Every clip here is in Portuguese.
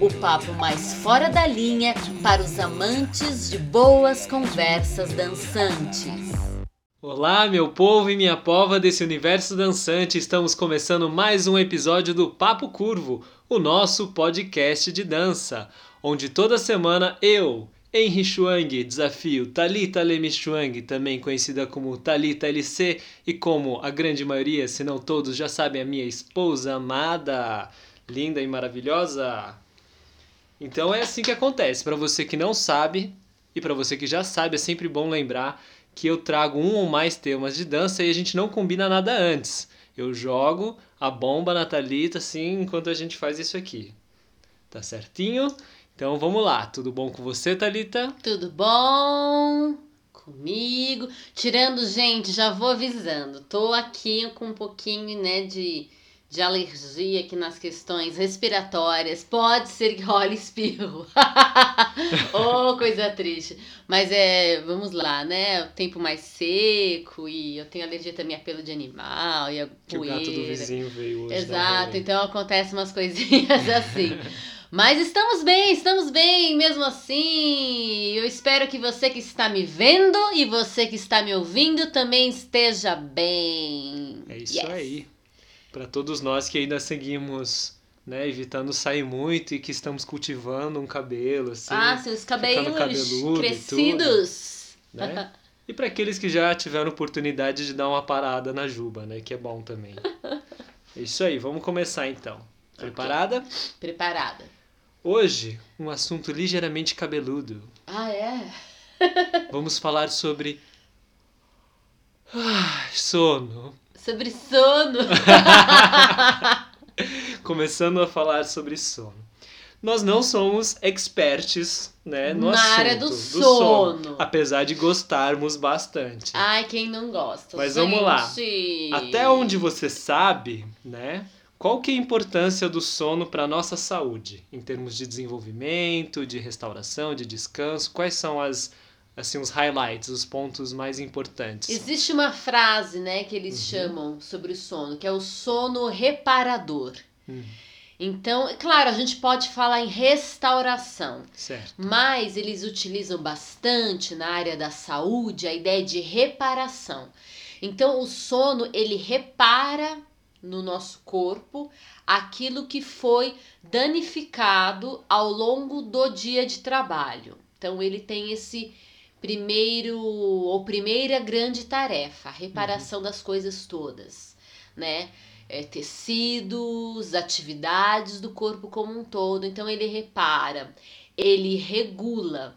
o papo mais fora da linha para os amantes de boas conversas dançantes. Olá, meu povo e minha pova desse universo dançante, estamos começando mais um episódio do Papo Curvo, o nosso podcast de dança, onde toda semana eu, Henry Chuang, desafio Talita Lemi Chuang, também conhecida como Talita LC, e como a grande maioria, se não todos, já sabem, a minha esposa amada, linda e maravilhosa. Então é assim que acontece. Para você que não sabe e para você que já sabe, é sempre bom lembrar que eu trago um ou mais temas de dança e a gente não combina nada antes. Eu jogo a bomba na Thalita assim enquanto a gente faz isso aqui. Tá certinho? Então vamos lá. Tudo bom com você, Thalita? Tudo bom? Comigo. Tirando, gente, já vou avisando. Tô aqui com um pouquinho, né, de de alergia aqui nas questões respiratórias. Pode ser que role espirro. oh, coisa triste. Mas é, vamos lá, né? O tempo mais seco e eu tenho alergia também a pelo de animal e a Que o poeira. gato do vizinho veio hoje. dar Exato, então acontecem umas coisinhas assim. Mas estamos bem, estamos bem, mesmo assim. Eu espero que você que está me vendo e você que está me ouvindo também esteja bem. É isso Yes. aí. Para todos nós que ainda seguimos, né, evitando sair muito e que estamos cultivando um cabelo assim, ah, seus cabelos cabeludo e crescidos. né? E para aqueles que já tiveram oportunidade de dar uma parada na juba, né, que é bom também. É isso aí, vamos começar então. Preparada? Preparada. Hoje, um assunto ligeiramente cabeludo. Ah, é? Vamos falar sobre ah, sono. Sobre sono. Começando a falar sobre sono. Nós não somos experts, né, no Na assunto área do sono. apesar de gostarmos bastante. Ai, quem não gosta? Mas vamos lá. gente. Até onde você sabe, né? Qual que é a importância do sono para nossa saúde, em termos de desenvolvimento, de restauração, de descanso? Quais são as assim os highlights, os pontos mais importantes? Existe uma frase, né, que eles Uhum. chamam sobre o sono, que é o sono reparador. Hum, Então, é claro, a gente pode falar em restauração, certo. mas eles utilizam bastante na área da saúde a ideia de reparação. Então, o sono ele repara no nosso corpo aquilo que foi danificado ao longo do dia de trabalho. Então, ele tem esse primeiro ou primeira grande tarefa, a reparação das coisas todas, né? É, tecidos, atividades do corpo como um todo. Então ele repara, ele regula.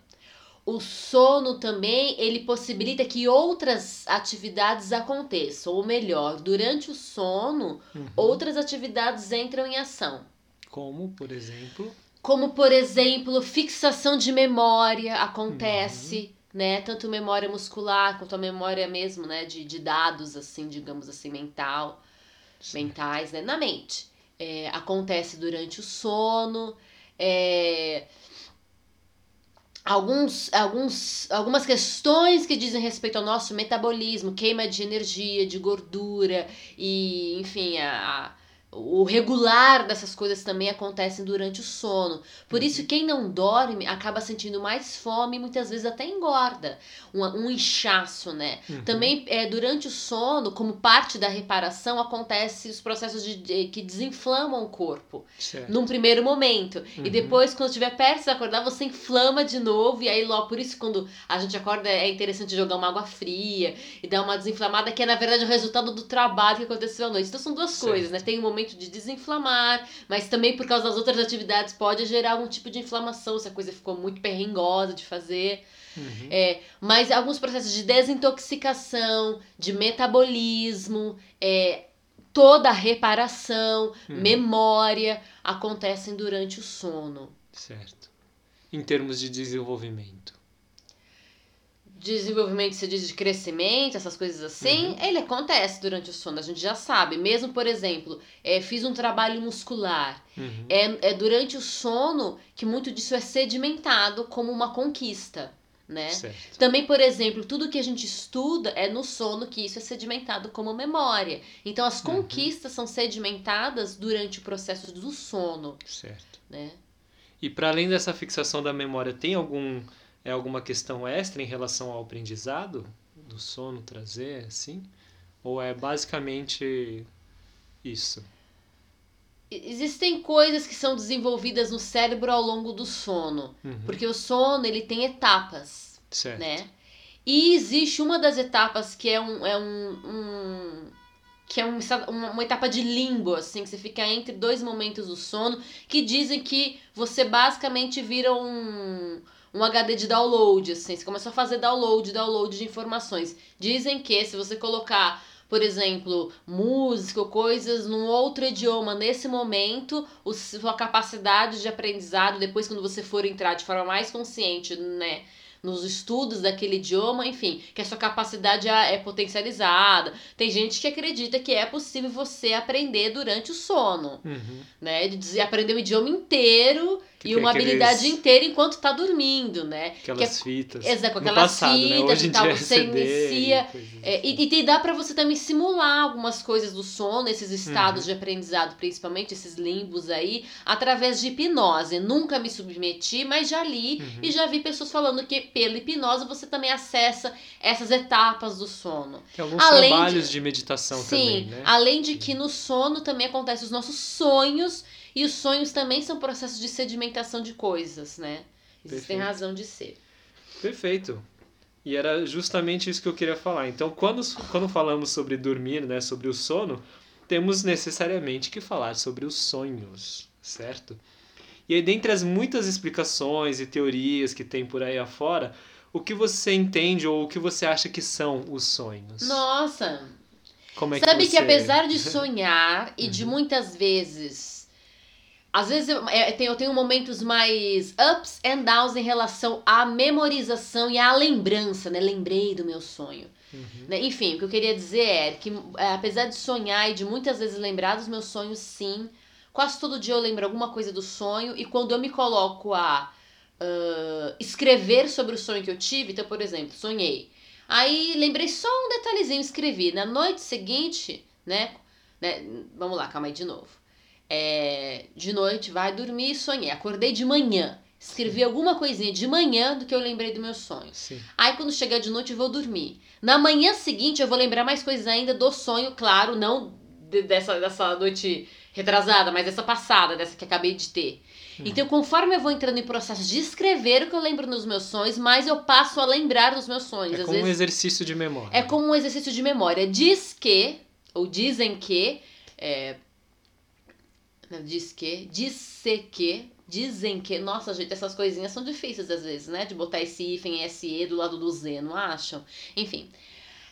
O sono também ele possibilita que outras atividades aconteçam, ou melhor, durante o sono, Uhum. outras atividades entram em ação. Como, por exemplo, Como, por exemplo, fixação de memória acontece, né? Tanto memória muscular quanto a memória mesmo, né? De, de dados, assim, digamos assim, mental, mentais, né? Na mente. É, acontece durante o sono. É, alguns, alguns, algumas questões que dizem respeito ao nosso metabolismo, queima de energia, de gordura e, enfim, a, a- o regular dessas coisas também acontecem durante o sono. Por isso, quem não dorme acaba sentindo mais fome e muitas vezes até engorda. Um, um inchaço, né? Uhum. Também, é, durante o sono, como parte da reparação, acontece os processos de, de- que desinflamam o corpo certo. num primeiro momento. E Uhum. depois, quando estiver perto de acordar, você inflama de novo. E aí, logo, por isso, quando a gente acorda, é interessante jogar uma água fria e dar uma desinflamada, que é, na verdade, o resultado do trabalho que aconteceu à noite. Então, são duas Certo. coisas, né? Tem um momento de desinflamar, mas também por causa das outras atividades pode gerar algum tipo de inflamação, se a coisa ficou muito perrengosa de fazer. Uhum. É, mas alguns processos de desintoxicação, de metabolismo, é, toda a reparação, Uhum. memória acontecem durante o sono. Certo. Em termos de desenvolvimento. Desenvolvimento, você diz de crescimento, essas coisas assim, Uhum. ele acontece durante o sono, a gente já sabe. Mesmo, por exemplo, é, fiz um trabalho muscular. Uhum. É, é durante o sono que muito disso é sedimentado como uma conquista, né? Certo. Também, por exemplo, tudo que a gente estuda é no sono que isso é sedimentado como memória. Então, as Uhum. conquistas são sedimentadas durante o processo do sono, Certo. né? E para além dessa fixação da memória, tem algum é alguma questão extra em relação ao aprendizado do sono trazer, assim? Ou é basicamente isso? Existem coisas que são desenvolvidas no cérebro ao longo do sono, Uhum. porque o sono ele tem etapas, Certo. né? E existe uma das etapas que é um, é um, um- que é um uma, uma etapa de limbo, assim, que você fica entre dois momentos do sono, que dizem que você basicamente vira um, um HD de download, assim, você começa a fazer download, download de informações. Dizem que se você colocar, por exemplo, música ou coisas num outro idioma nesse momento, o, sua capacidade de aprendizado, depois quando você for entrar de forma mais consciente, né? nos estudos daquele idioma, enfim, que a sua capacidade é é potencializada. Tem gente que acredita que é possível você aprender durante o sono, Uhum. né? De dizer- aprender o idioma inteiro Que e uma aqueles- habilidade inteira enquanto tá dormindo, né? Aquelas fitas. Exato, com aquelas passado, né? fitas Hoje e tal, é você CD inicia- e É, assim. e, e dá pra você também simular algumas coisas do sono, esses estados Uhum. de aprendizado, principalmente esses limbos aí, através de hipnose. Nunca me submeti, mas já li Uhum. e já vi pessoas falando que pela hipnose você também acessa essas etapas do sono. Tem alguns além trabalhos de, meditação Sim, também, né? além de que no sono também acontecem os nossos sonhos, e os sonhos também são processos de sedimentação de coisas, né? Existem Perfeito. razão de ser. Perfeito. E era justamente isso que eu queria falar. Então, quando, quando falamos sobre dormir, né, sobre o sono, temos necessariamente que falar sobre os sonhos, certo? E aí, dentre as muitas explicações e teorias que tem por aí afora, o que você entende ou o que você acha que são os sonhos? Nossa, Como é Sabe que, você- apesar de sonhar e de Uhum. muitas vezes. Às vezes eu, é, eu tenho momentos mais ups and downs em relação à memorização e à lembrança, né? Lembrei do meu sonho. Uhum. né? Enfim, o que eu queria dizer é que, é, apesar de sonhar e de muitas vezes lembrar dos meus sonhos, sim, quase todo dia eu lembro alguma coisa do sonho, e quando eu me coloco a ah, escrever sobre o sonho que eu tive, então, por exemplo, sonhei. Aí lembrei só um detalhezinho, escrevi. Na noite seguinte, né? né vamos lá, calma aí de novo. É, de noite, vai dormir e sonhei. Acordei de manhã. Escrevi alguma coisinha de manhã do que eu lembrei do meu sonho. Sim. Aí quando chegar de noite eu vou dormir. Na manhã seguinte eu vou lembrar mais coisas ainda do sonho, claro, não de- dessa, dessa noite retrasada, mas dessa passada, dessa que acabei de ter. Uhum. Então, conforme eu vou entrando em processo de escrever o que eu lembro nos meus sonhos, mais eu passo a lembrar dos meus sonhos. É Às como um vezes exercício de memória. é como um exercício de memória. Diz que, ou dizem que, é, não, diz que, disse que, dizem que, nossa gente, essas coisinhas são difíceis às vezes, né? De botar esse hífen SE do lado do Z, não acham? Enfim,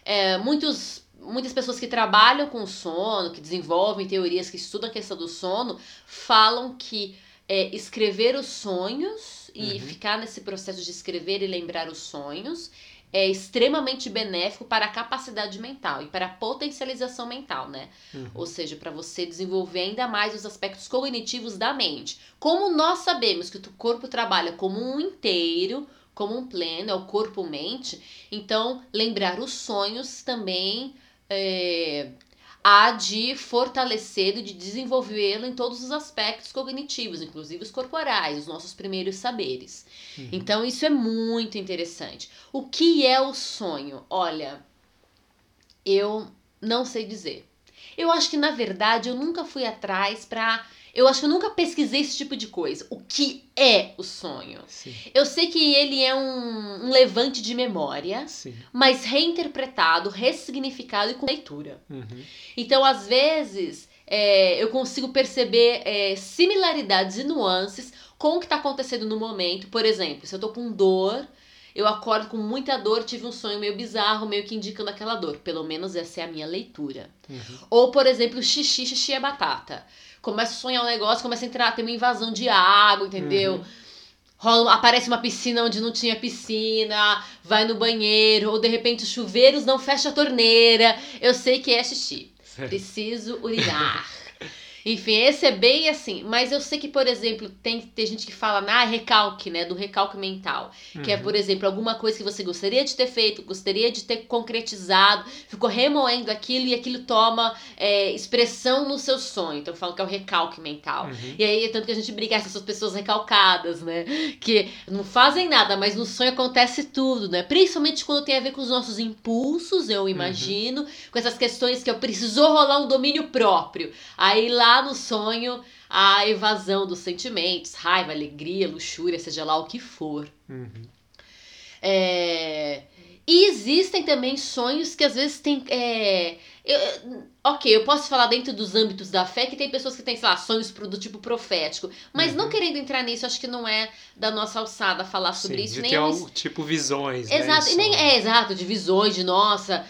é, muitos, muitas pessoas que trabalham com sono, que desenvolvem teorias, que estudam a questão do sono, falam que é, escrever os sonhos e Uhum. ficar nesse processo de escrever e lembrar os sonhos é extremamente benéfico para a capacidade mental e para a potencialização mental, né? Uhum. Ou seja, para você desenvolver ainda mais os aspectos cognitivos da mente. Como nós sabemos que o corpo trabalha como um inteiro, como um pleno, é o corpo-mente, então lembrar os sonhos também é, há de fortalecê-lo e de desenvolvê-lo em todos os aspectos cognitivos, inclusive os corporais, os nossos primeiros saberes. Uhum. Então isso é muito interessante. O que é o sonho? Olha, eu não sei dizer. Eu acho que na verdade eu nunca fui atrás pra. Eu acho que eu nunca pesquisei esse tipo de coisa. O que é o sonho? Sim, Eu sei que ele é um, um levante de memória, sim. mas reinterpretado, ressignificado e com leitura. Uhum. Então, às vezes, é, eu consigo perceber é, similaridades e nuances com o que está acontecendo no momento. Por exemplo, se eu tô com dor, eu acordo com muita dor, tive um sonho meio bizarro, meio que indicando aquela dor. Pelo menos essa é a minha leitura. Uhum. Ou, por exemplo, xixi, xixi é batata. Começa a sonhar um negócio, começa a entrar, tem uma invasão de água, entendeu? Uhum. rola, aparece uma piscina onde não tinha piscina, vai no banheiro, ou de repente os chuveiros não fecha a torneira. Eu sei que é xixi. Preciso urinar. Enfim, esse é bem assim. Mas eu sei que, por exemplo, tem, tem gente que fala na ah, recalque, né? Do recalque mental. Uhum. Que é, por exemplo, alguma coisa que você gostaria de ter feito, gostaria de ter concretizado, ficou remoendo aquilo e aquilo toma é, expressão no seu sonho. Então, eu falo que é o recalque mental. Uhum. E aí, tanto que a gente briga com essas pessoas recalcadas, né? Que não fazem nada, mas no sonho acontece tudo, né? Principalmente quando tem a ver com os nossos impulsos, eu uhum. imagino, uhum. com essas questões que eu preciso rolar um domínio próprio. Aí lá no sonho a evasão dos sentimentos, raiva, alegria, luxúria, seja lá o que for. Uhum. É... E existem também sonhos que às vezes tem. É... Eu, ok, eu posso falar dentro dos âmbitos da fé que tem pessoas que têm, sei lá, sonhos do tipo profético. Mas uhum. não querendo entrar nisso, acho que não é da nossa alçada falar sobre Sim, isso. De nem ter algo, tipo visões. Né, exato, né, e nem é exato, de visões, de nossa.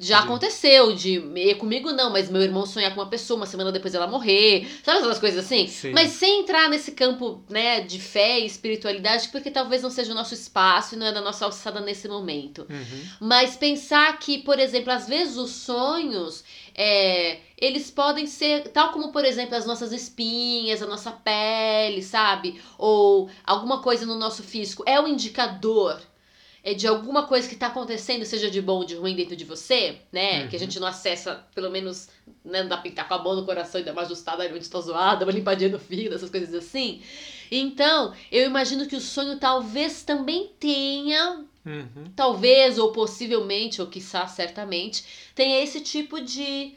Já de... aconteceu, de. Comigo não, mas meu irmão sonhar com uma pessoa, uma semana depois ela morrer. Sabe aquelas coisas assim? Sim. Mas sem entrar nesse campo, né, de fé e espiritualidade, porque talvez não seja o nosso espaço e não é da nossa alçada nesse momento. Uhum. Mas pensar que, por exemplo, às vezes os sonhos é, eles podem ser, tal como, por exemplo, as nossas espinhas, a nossa pele, sabe? Ou alguma coisa no nosso físico, é um indicador é de alguma coisa que está acontecendo, seja de bom ou de ruim dentro de você, né? Uhum. Que a gente não acessa, pelo menos, né? não dá pra pintar com a mão no coração e dar uma ajustada onde está zoada, uma limpadinha no fio, essas coisas assim. Então, eu imagino que o sonho talvez também tenha Uhum. Talvez, ou possivelmente, ou quiçá certamente, tenha esse tipo de.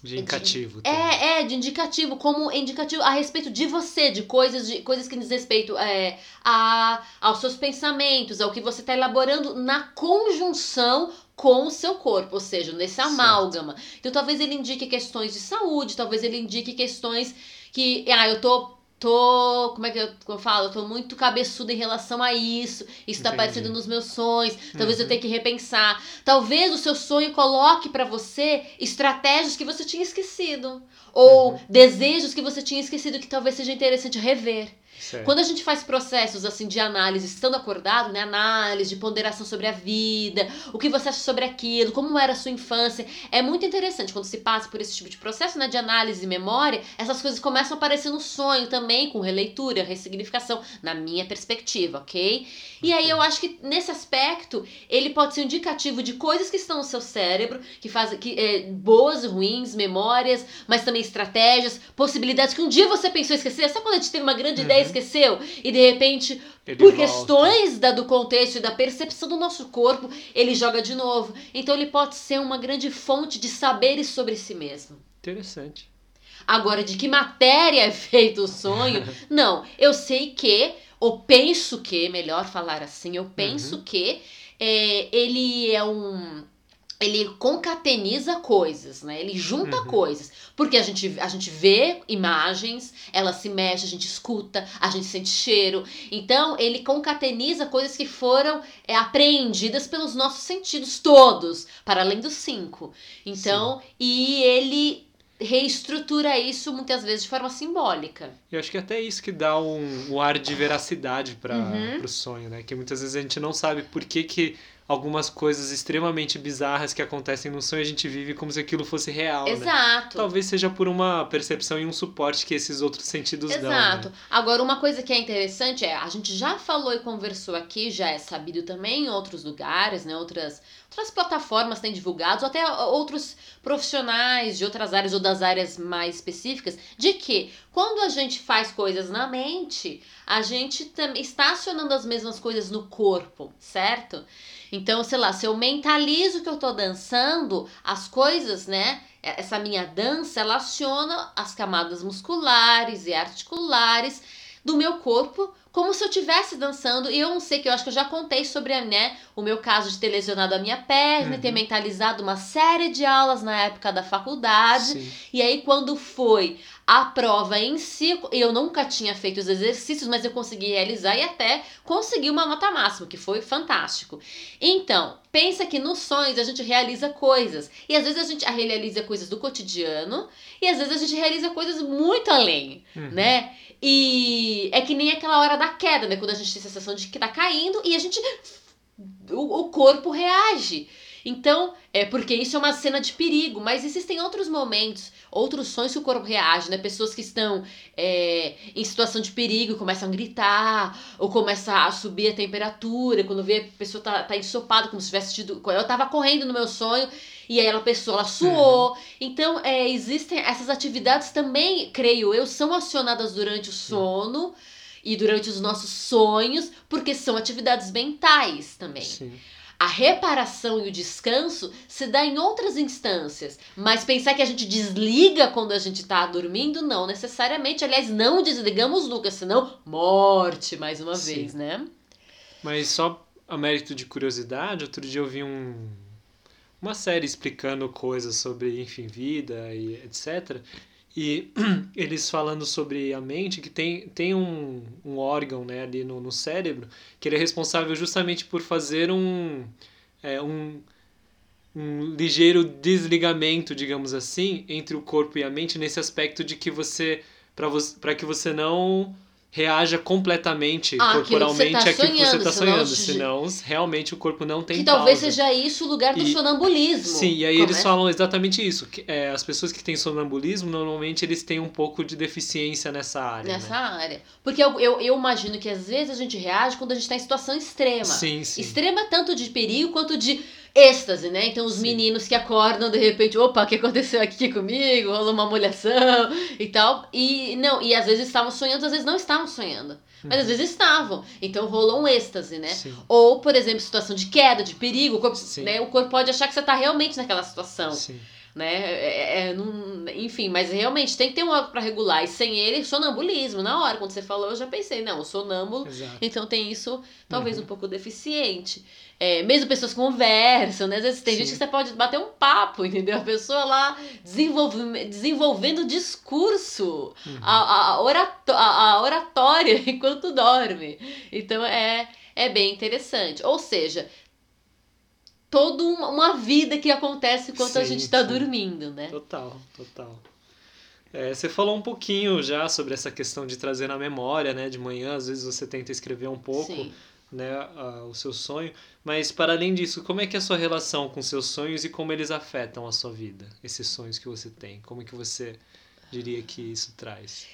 De indicativo. De, é, é, de indicativo, como indicativo a respeito de você, de coisas, de coisas que diz respeito é, a, aos seus pensamentos, ao que você está elaborando na conjunção com o seu corpo, ou seja, nesse amálgama. Certo. Então talvez ele indique questões de saúde, talvez ele indique questões que, ah, eu tô tô. Como é que eu, eu falo? Eu tô muito cabeçuda em relação a isso. Isso tá aparecendo nos meus sonhos. Talvez uhum. eu tenha que repensar. Talvez o seu sonho coloque para você estratégias que você tinha esquecido. Ou uhum. desejos que você tinha esquecido que talvez seja interessante rever. Certo. Quando a gente faz processos assim de análise, estando acordado, né? Análise, de ponderação sobre a vida, o que você acha sobre aquilo, como era a sua infância, é muito interessante quando se passa por esse tipo de processo, né? De análise e memória, essas coisas começam a aparecer no sonho também, com releitura, ressignificação, na minha perspectiva, ok? E aí eu acho que nesse aspecto ele pode ser indicativo de coisas que estão no seu cérebro, que fazem que, é, boas, ruins, memórias, mas também estratégias, possibilidades que um dia você pensou esquecer. Sabe quando a gente teve uma grande uhum. ideia esqueceu e de repente, ele por volta. questões da, do contexto e da percepção do nosso corpo, ele joga de novo. Então ele pode ser uma grande fonte de saberes sobre si mesmo. Interessante. Agora, de que matéria é feito o sonho? não, eu sei que, ou penso que, melhor falar assim, eu penso uhum. que é, ele é um ele concateniza coisas, né? Ele junta uhum. coisas. Porque a gente, a gente vê imagens, ela se mexe, a gente escuta, a gente sente cheiro. Então, ele concateniza coisas que foram é, apreendidas pelos nossos sentidos todos, para além dos cinco. Então, Sim. e ele reestrutura isso muitas vezes de forma simbólica. Eu acho que até isso que dá um, um ar de veracidade para uhum. o sonho, né? Que muitas vezes a gente não sabe por que, que algumas coisas extremamente bizarras que acontecem no sonho a gente vive como se aquilo fosse real. Né? Exato. Né? Talvez seja por uma percepção e um suporte que esses outros sentidos Exato. dão. Exato. Né? Agora, uma coisa que é interessante é, a gente já falou e conversou aqui, já é sabido também em outros lugares, né? Outras, outras plataformas têm divulgado, ou até outros profissionais de outras áreas ou das áreas mais específicas, de que quando a gente faz coisas na mente, a gente está acionando as mesmas coisas no corpo, certo? Então, sei lá, se eu mentalizo que eu tô dançando, as coisas, né? Essa minha dança, ela aciona as camadas musculares e articulares do meu corpo como se eu estivesse dançando. E eu não sei que eu acho que eu já contei sobre né, o meu caso de ter lesionado a minha perna, uhum. ter mentalizado uma série de aulas na época da faculdade. Sim. E aí, quando foi a prova em si, eu nunca tinha feito os exercícios, mas eu consegui realizar e até consegui uma nota máxima, que foi fantástico. Então, pensa que nos sonhos a gente realiza coisas. E às vezes a gente realiza coisas do cotidiano, e às vezes a gente realiza coisas muito além, uhum. né? E é que nem aquela hora da queda, né? Quando a gente tem a sensação de que tá caindo e a gente. O, o corpo reage. Então, é porque isso é uma cena de perigo, mas existem outros momentos, outros sonhos que o corpo reage, né? Pessoas que estão é, em situação de perigo começam a gritar, ou começa a subir a temperatura, quando vê a pessoa tá, tá ensopada, como se tivesse tido. Eu tava correndo no meu sonho e aí ela pessoa ela suou. Uhum. Então, é, existem essas atividades também, creio eu, são acionadas durante o sono e durante os nossos sonhos, porque são atividades mentais também. Sim. A reparação e o descanso se dá em outras instâncias, mas pensar que a gente desliga quando a gente está dormindo, não necessariamente. Aliás, não desligamos nunca, senão morte mais uma Sim. vez, né? Mas só a mérito de curiosidade, outro dia eu vi um, uma série explicando coisas sobre, enfim, vida e etc. E eles falando sobre a mente, que tem, tem um, um órgão né, ali no, no cérebro, que ele é responsável justamente por fazer um, é, um, um ligeiro desligamento, digamos assim, entre o corpo e a mente, nesse aspecto de que você, para que você não reaja completamente ah, corporalmente aquilo que você está sonhando, senão, senão realmente o corpo não tem Que pausa. talvez seja isso o lugar do e, sonambulismo. Sim, e aí Como eles é? falam exatamente isso. Que, é, as pessoas que têm sonambulismo, normalmente eles têm um pouco de deficiência nessa área. Nessa né? área. Porque eu, eu, eu, imagino que às vezes a gente reage quando a gente está em situação extrema. Sim, sim. Extrema tanto de perigo quanto de êxtase, né? Então os Sim. meninos que acordam de repente, opa, o que aconteceu aqui comigo? Rolou uma molhação e tal. E não, e às vezes estavam sonhando, às vezes não estavam sonhando. Mas às uhum. vezes estavam. Então rolou um êxtase, né? Sim. Ou, por exemplo, situação de queda, de perigo. O corpo, né? o corpo pode achar que você está realmente naquela situação. Sim né? É, é, é, não, enfim, mas realmente tem que ter um órgão para regular. E sem ele, sonambulismo. Na hora, quando você falou, eu já pensei, não, sonâmbulo, Exato. então tem isso talvez uhum. um pouco deficiente. É, mesmo pessoas conversam, né? Às vezes tem Sim. gente que você pode bater um papo, entendeu? A pessoa lá desenvolve, desenvolvendo discurso, uhum. a, a, orato, a, a oratória enquanto dorme. Então é, é bem interessante. Ou seja, toda uma vida que acontece enquanto sim, a gente está dormindo, né? Total, total. É, você falou um pouquinho já sobre essa questão de trazer na memória, né? De manhã, às vezes você tenta escrever um pouco, sim. Né? A, o seu sonho. Mas, para além disso, como é que é a sua relação com seus sonhos e como eles afetam a sua vida? Esses sonhos que você tem. Como é que você diria que isso traz?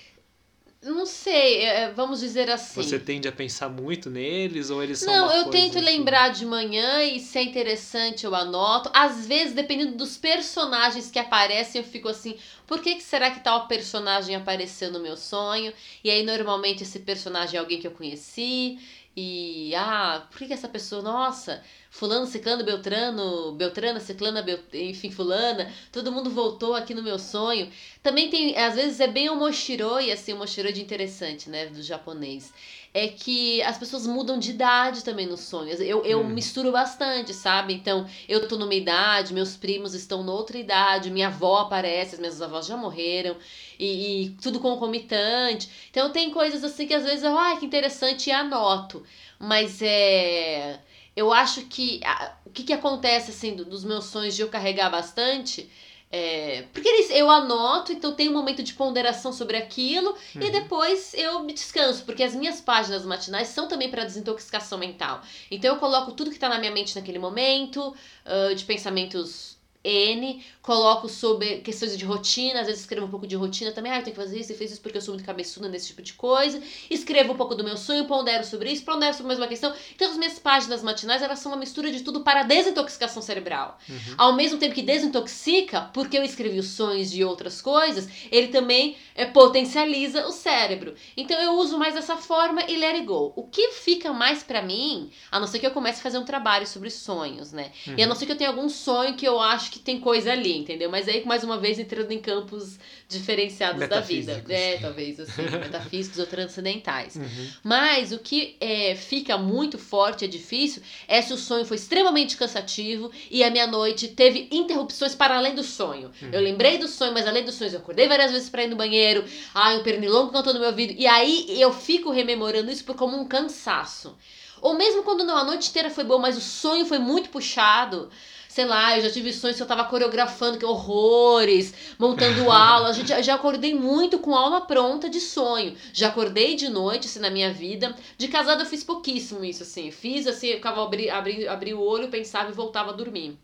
Não sei, é, é, vamos dizer assim. Você tende a pensar muito neles ou eles são Não, eu tento assim? lembrar de manhã e se é interessante eu anoto. Às vezes, dependendo dos personagens que aparecem, eu fico assim, por que, que será que tal personagem apareceu no meu sonho? E aí, normalmente, esse personagem é alguém que eu conheci. E, ah, por que, essa pessoa, nossa, fulano, ciclano, beltrano, beltrana, ciclana, bel... enfim, fulana, todo mundo voltou aqui no meu sonho. Também tem, às vezes é bem o moshiroi, assim, o moshiroi de interessante, né, do japonês é que as pessoas mudam de idade também nos sonhos. Eu, eu hum. misturo bastante, sabe? Então, eu tô numa idade, meus primos estão noutra idade, minha avó aparece, as minhas avós já morreram, e, e tudo concomitante. Então, tem coisas assim que às vezes eu, ai, que interessante, e anoto. Mas é. Eu acho que. A, o que, que acontece, assim, dos meus sonhos de eu carregar bastante é, porque eles, eu anoto, então tem um momento de ponderação sobre aquilo uhum. e depois eu me descanso, porque as minhas páginas matinais são também para desintoxicação mental. Então eu coloco tudo que está na minha mente naquele momento, uh, de pensamentos N, coloco sobre questões de rotina, às vezes escrevo um pouco de rotina também, ah, eu tenho que fazer isso, e fiz isso porque eu sou muito cabeçuda nesse tipo de coisa, escrevo um pouco do meu sonho, pondero sobre isso, pondero sobre mais uma questão. Então as minhas páginas matinais, elas são uma mistura de tudo para desintoxicação cerebral. Uhum. Ao mesmo tempo que desintoxica, porque eu escrevi os sonhos de outras coisas, ele também é, potencializa o cérebro. Então eu uso mais dessa forma e let it go. O que fica mais para mim, a não ser que eu comece a fazer um trabalho sobre sonhos, né? Uhum. E a não ser que eu tenha algum sonho que eu acho que tem coisa ali, entendeu? Mas aí, mais uma vez, entrando em campos diferenciados da vida. É, talvez, assim, metafísicos ou transcendentais. Uhum. Mas o que é, fica muito forte, é difícil, é se o sonho foi extremamente cansativo e a minha noite teve interrupções para além do sonho. Uhum. Eu lembrei do sonho, mas além dos sonhos, eu acordei várias vezes para ir no banheiro, ai, um pernilongo cantou no meu ouvido, e aí eu fico rememorando isso por como um cansaço. Ou mesmo quando não, a noite inteira foi boa, mas o sonho foi muito puxado. Sei lá, eu já tive sonhos que eu tava coreografando que horrores, montando aula. Já, já acordei muito com aula pronta de sonho. Já acordei de noite, assim, na minha vida. De casada eu fiz pouquíssimo isso, assim. Fiz, assim, eu ficava, abri, abri, abri o olho, pensava e voltava a dormir.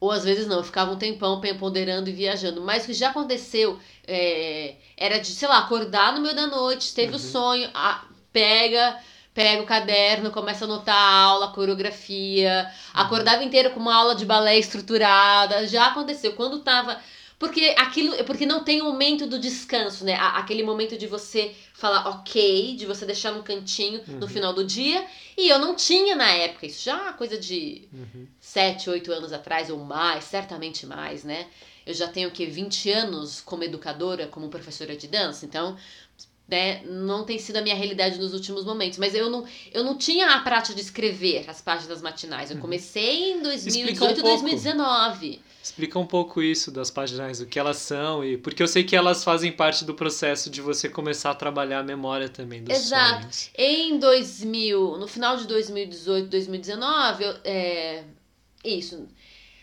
Ou às vezes não, eu ficava um tempão ponderando e viajando. Mas o que já aconteceu é, era de, sei lá, acordar no meio da noite, teve o uhum. sonho, a, pega, pega o caderno, começa a anotar a aula, a coreografia, uhum. acordava inteiro com uma aula de balé estruturada. Já aconteceu. Quando tava porque aquilo, porque não tem o momento do descanso, né? Aquele momento de você falar ok, de você deixar num cantinho uhum. no final do dia. E eu não tinha na época, isso já é uma coisa de uhum. 7, 8 anos atrás ou mais, certamente mais, né? Eu já tenho o quê? 20 anos como educadora, como professora de dança, então né, não tem sido a minha realidade nos últimos momentos, mas eu não, eu não tinha a prática de escrever as páginas matinais. Eu uhum. comecei em 2018 e um 2019. Explica um pouco isso das páginas, o que elas são e porque eu sei que elas fazem parte do processo de você começar a trabalhar a memória também dos Exato. Sonhos. Em 2000, no final de 2018, 2019, eu, é, isso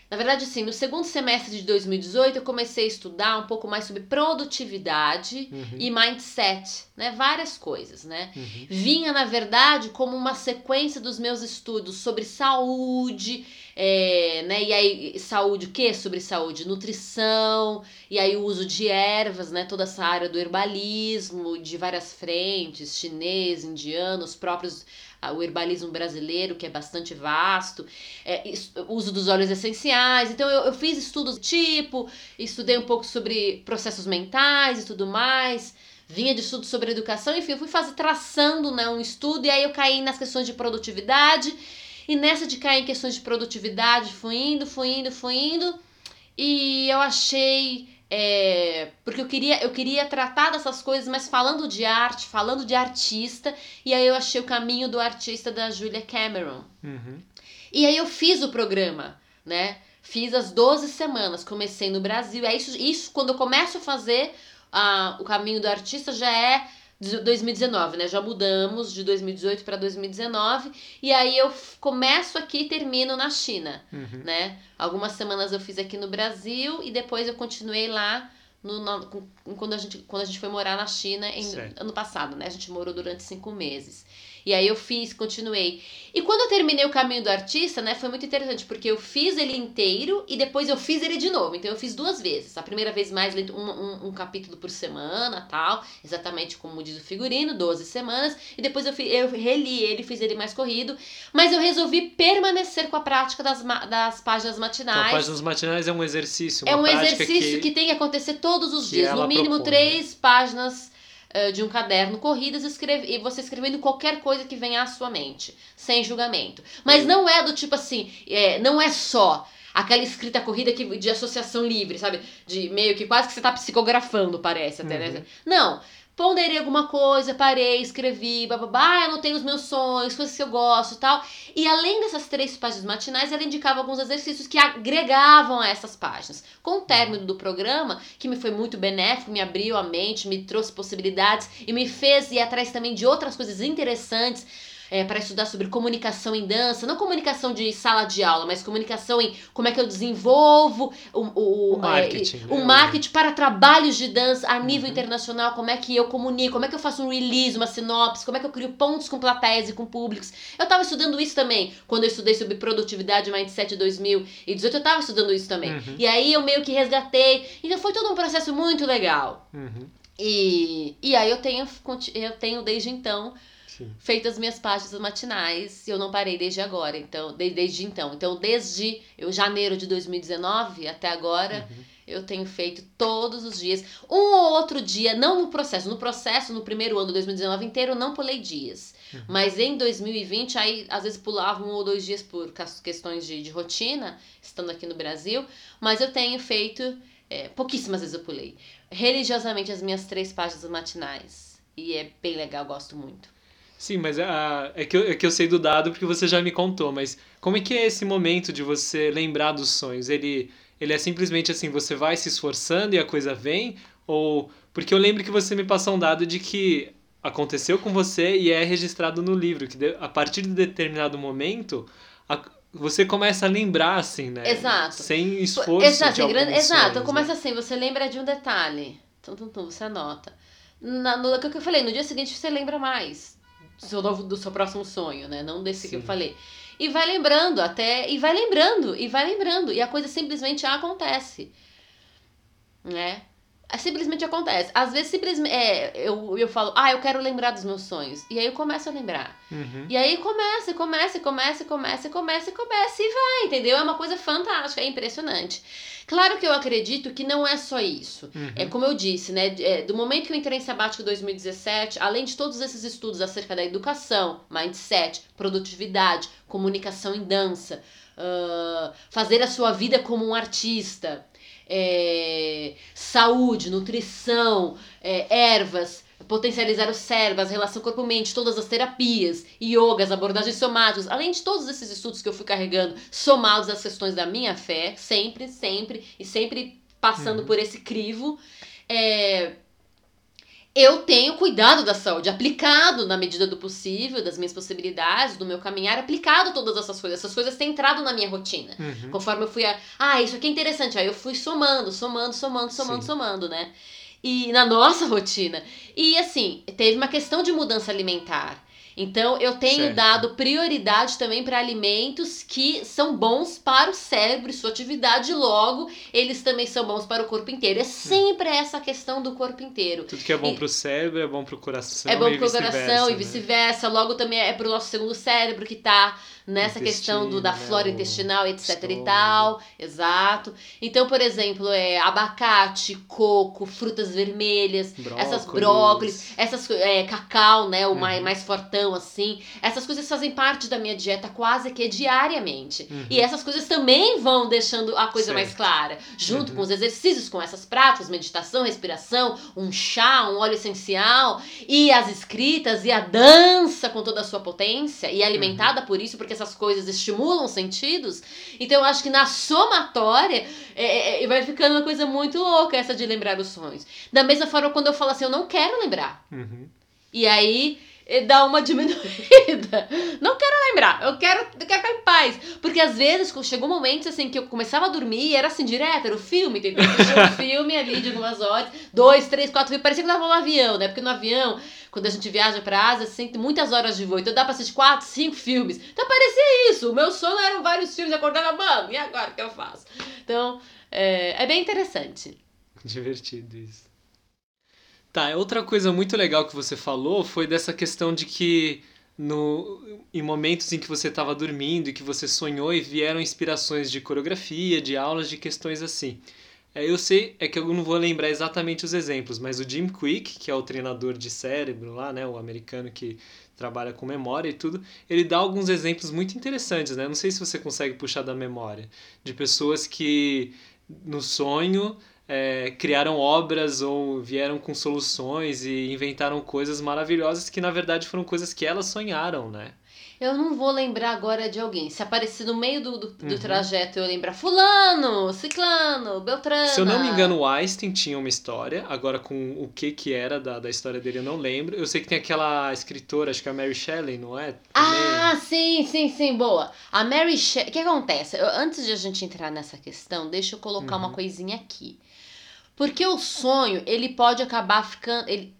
na verdade, assim, no segundo semestre de 2018 eu comecei a estudar um pouco mais sobre produtividade uhum. e mindset, né? Várias coisas, né? Uhum. Vinha, na verdade, como uma sequência dos meus estudos sobre saúde, é, né? E aí, saúde, o que sobre saúde? Nutrição, e aí o uso de ervas, né? Toda essa área do herbalismo, de várias frentes, chinês, indiano, os próprios o herbalismo brasileiro, que é bastante vasto, é, uso dos óleos essenciais. Então eu, eu fiz estudos do tipo, estudei um pouco sobre processos mentais e tudo mais. Vinha de estudo sobre educação, enfim, eu fui fazer, traçando né, um estudo e aí eu caí nas questões de produtividade. E nessa de cair em questões de produtividade, fui indo, fui indo, fui indo. E eu achei é, porque eu queria, eu queria tratar dessas coisas, mas falando de arte, falando de artista, e aí eu achei o caminho do artista da Julia Cameron. Uhum. E aí eu fiz o programa, né? Fiz as 12 semanas, comecei no Brasil. É isso, isso quando eu começo a fazer uh, o caminho do artista, já é 2019, né? Já mudamos de 2018 para 2019 e aí eu começo aqui e termino na China, uhum. né? Algumas semanas eu fiz aqui no Brasil e depois eu continuei lá no, no, quando, a gente, quando a gente foi morar na China em, ano passado, né? A gente morou durante cinco meses. E aí eu fiz, continuei. E quando eu terminei o caminho do artista, né, foi muito interessante, porque eu fiz ele inteiro e depois eu fiz ele de novo. Então eu fiz duas vezes. A primeira vez mais lento, um, um, um capítulo por semana, tal, exatamente como diz o figurino, 12 semanas. E depois eu, fiz, eu reli ele, fiz ele mais corrido. Mas eu resolvi permanecer com a prática das, das páginas matinais. Então, páginas matinais é um exercício, É um exercício que, que, tem que acontecer todos os dias. No mínimo propõe, né? três páginas uh, de um caderno corridas escreve, e você escrevendo qualquer coisa que venha à sua mente, sem julgamento. Mas uhum. não é do tipo assim, é, não é só aquela escrita corrida que, de associação livre, sabe? De meio que quase que você tá psicografando, parece até, né? uhum. né? Não ponderei alguma coisa, parei, escrevi, bababá, anotei os meus sonhos, coisas que eu gosto e tal. E além dessas três páginas matinais, ela indicava alguns exercícios que agregavam a essas páginas. Com o término do programa, que me foi muito benéfico, me abriu a mente, me trouxe possibilidades e me fez ir atrás também de outras coisas interessantes é, para estudar sobre comunicação em dança, não comunicação de sala de aula, mas comunicação em como é que eu desenvolvo o, o, o marketing, é, o marketing para trabalhos de dança a nível uhum. internacional, como é que eu comunico, como é que eu faço um release, uma sinopse, como é que eu crio pontos com plateias e com públicos. Eu estava estudando isso também, quando eu estudei sobre produtividade Mindset 2018, eu estava estudando isso também. Uhum. E aí eu meio que resgatei, então foi todo um processo muito legal. Uhum. E, e aí eu tenho, eu tenho desde então Sim. feito as minhas páginas matinais e eu não parei desde agora, então, desde, desde então. Então, desde eu, janeiro de 2019 até agora, uhum. eu tenho feito todos os dias. Um ou outro dia, não no processo. No processo, no primeiro ano de 2019 inteiro, eu não pulei dias. Uhum. Mas em 2020, aí às vezes pulava um ou dois dias por questões de, de rotina, estando aqui no Brasil. Mas eu tenho feito, é, pouquíssimas vezes eu pulei. Religiosamente as minhas três páginas matinais. E é bem legal, gosto muito. Sim, mas a, é, que eu, é que eu sei do dado porque você já me contou, mas como é que é esse momento de você lembrar dos sonhos? Ele, ele é simplesmente assim, você vai se esforçando e a coisa vem? Ou. Porque eu lembro que você me passou um dado de que aconteceu com você e é registrado no livro, que a partir de determinado momento a, você começa a lembrar, assim, né? Exato. Sem esforço. Exato, de grande, exato. Sonhos, começa né? assim, você lembra de um detalhe. Tum, tum, tum, você anota. Na, no que eu falei, no dia seguinte você lembra mais do seu, novo, do seu próximo sonho, né? Não desse Sim. que eu falei. E vai lembrando até, e vai lembrando, e vai lembrando. E a coisa simplesmente acontece. Né? É, simplesmente acontece. Às vezes, simplesmente, é, eu, eu falo, ah, eu quero lembrar dos meus sonhos. E aí eu começo a lembrar. Uhum. E aí começa, começa, começa, começa, começa, começa e vai, entendeu? É uma coisa fantástica, é impressionante. Claro que eu acredito que não é só isso. Uhum. É como eu disse, né? É, do momento que eu entrei em sabático 2017, além de todos esses estudos acerca da educação, mindset, produtividade, comunicação em dança, uh, fazer a sua vida como um artista é, saúde, nutrição, é, ervas, potencializar o cérebro, as relações corpo-mente, todas as terapias, yogas, abordagens somáticas, além de todos esses estudos que eu fui carregando, somados às questões da minha fé, sempre, sempre, e sempre passando uhum. por esse crivo, é, eu tenho cuidado da saúde, aplicado na medida do possível, das minhas possibilidades, do meu caminhar, aplicado todas essas coisas. Essas coisas têm entrado na minha rotina. Uhum. Conforme eu fui a. Ah, isso aqui é interessante. Aí eu fui somando, somando, somando, somando, Sim. somando, né? E na nossa rotina. E assim, teve uma questão de mudança alimentar. Então, eu tenho certo. dado prioridade também para alimentos que são bons para o cérebro e sua atividade, logo, eles também são bons para o corpo inteiro. É sempre essa questão do corpo inteiro. Tudo que é bom para o cérebro é bom para o coração. É bom para o coração e vice-versa. Né? Logo, também é para o nosso segundo cérebro que está nessa questão do, da né, flora intestinal, etc estômago. e tal. Exato. Então, por exemplo, é abacate, coco, frutas vermelhas, brócolis. essas brócolis, essas é, cacau, né, o uhum. mais, mais fortão assim. Essas coisas fazem parte da minha dieta quase que diariamente. Uhum. E essas coisas também vão deixando a coisa certo. mais clara, junto uhum. com os exercícios, com essas práticas, meditação, respiração, um chá, um óleo essencial e as escritas e a dança com toda a sua potência e alimentada uhum. por isso, porque essas coisas estimulam sentidos. Então eu acho que na somatória é, é, é, vai ficando uma coisa muito louca essa de lembrar os sonhos. Da mesma forma, quando eu falo assim, eu não quero lembrar. Uhum. E aí dá uma diminuída. Não quero lembrar, eu quero, eu quero ficar em paz. Porque às vezes chegou momentos assim que eu começava a dormir e era assim, direto, era o filme, entendeu? um filme ali de algumas horas, dois, três, quatro filmes, parecia que eu tava no avião, né? Porque no avião, quando a gente viaja pra Ásia, assim, tem muitas horas de voo, então dá pra assistir quatro, cinco filmes. Então parecia isso, o meu sono eram vários filmes, acordava, mano, e agora o que eu faço? Então, é, é bem interessante. Divertido isso. Tá, outra coisa muito legal que você falou foi dessa questão de que no, em momentos em que você estava dormindo e que você sonhou e vieram inspirações de coreografia, de aulas, de questões assim. É, eu sei, é que eu não vou lembrar exatamente os exemplos, mas o Jim Quick, que é o treinador de cérebro lá, né, o americano que trabalha com memória e tudo, ele dá alguns exemplos muito interessantes, né? Não sei se você consegue puxar da memória, de pessoas que no sonho é, criaram obras ou vieram com soluções e inventaram coisas maravilhosas que na verdade foram coisas que elas sonharam, né? Eu não vou lembrar agora de alguém. Se aparecer no meio do, do, do uhum. trajeto eu lembrar Fulano, Ciclano, Beltrano. Se eu não me engano, o Einstein tinha uma história. Agora, com o que que era da, da história dele, eu não lembro. Eu sei que tem aquela escritora, acho que é a Mary Shelley, não é? Também. Ah, sim, sim, sim, boa. A Mary Shelley. O que acontece? Eu, antes de a gente entrar nessa questão, deixa eu colocar uhum. uma coisinha aqui. Porque o sonho, ele pode acabar ficando. Ele,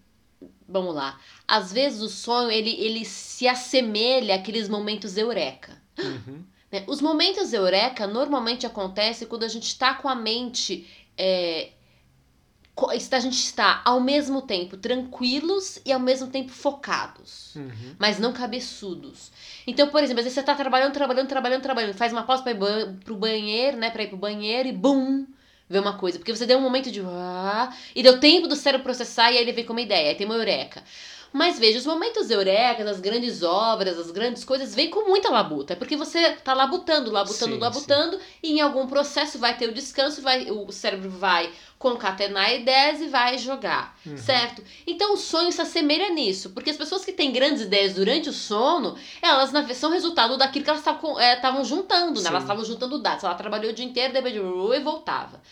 vamos lá. Às vezes o sonho, ele, ele se assemelha àqueles momentos eureka. Uhum. Né? Os momentos eureka normalmente acontecem quando a gente está com a mente. É, a gente está ao mesmo tempo tranquilos e ao mesmo tempo focados, uhum. mas não cabeçudos. Então, por exemplo, às vezes você está trabalhando, trabalhando, trabalhando, trabalhando, faz uma pausa para ir pro banheiro, né, para ir pro banheiro e bum, ver uma coisa. Porque você deu um momento de. Ah, e deu tempo do cérebro processar e aí ele vem com uma ideia, aí tem uma eureka. Mas veja, os momentos eurecas, as grandes obras, as grandes coisas, vem com muita labuta. É porque você tá labutando, labutando, sim, labutando, sim. e em algum processo vai ter o descanso, vai, o cérebro vai concatenar ideias e vai jogar, uhum. certo? Então o sonho se assemelha nisso, porque as pessoas que têm grandes ideias durante o sono, elas na, são resultado daquilo que elas estavam é, juntando, né? Elas estavam juntando dados. Ela trabalhou o dia inteiro, depois de e voltava.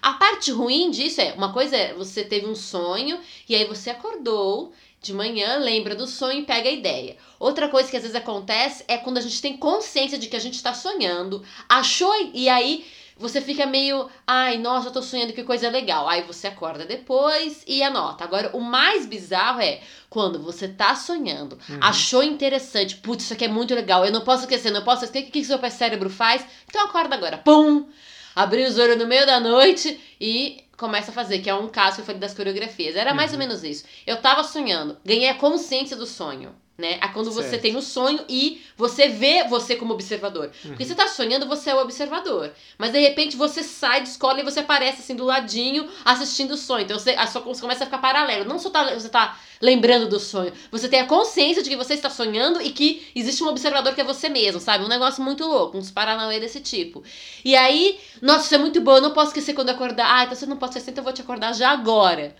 A parte ruim disso é, uma coisa é, você teve um sonho, e aí você acordou, de manhã, lembra do sonho e pega a ideia. Outra coisa que às vezes acontece é quando a gente tem consciência de que a gente está sonhando, achou e aí você fica meio, ai, nossa, eu tô sonhando que coisa legal. Aí você acorda depois e anota. Agora, o mais bizarro é quando você tá sonhando, uhum. achou interessante, putz, isso aqui é muito legal, eu não posso esquecer, não posso esquecer, o que, que seu cérebro faz? Então acorda agora, pum! Abri os olhos no meio da noite e começa a fazer, que é um caso que eu falei das coreografias. Era mais uhum. ou menos isso. Eu tava sonhando, ganhei a consciência do sonho né? É quando certo. você tem o um sonho e você vê você como observador. Uhum. Porque você tá sonhando, você é o observador. Mas de repente você sai de escola e você aparece assim do ladinho assistindo o sonho. Então você, a sua consciência começa a ficar paralelo. Não só tá, você tá lembrando do sonho, você tem a consciência de que você está sonhando e que existe um observador que é você mesmo, sabe? Um negócio muito louco, uns paranauê desse tipo. E aí, nossa, isso é muito bom, eu não posso esquecer quando acordar. Ah, então você não pode esquecer, então eu vou te acordar já agora.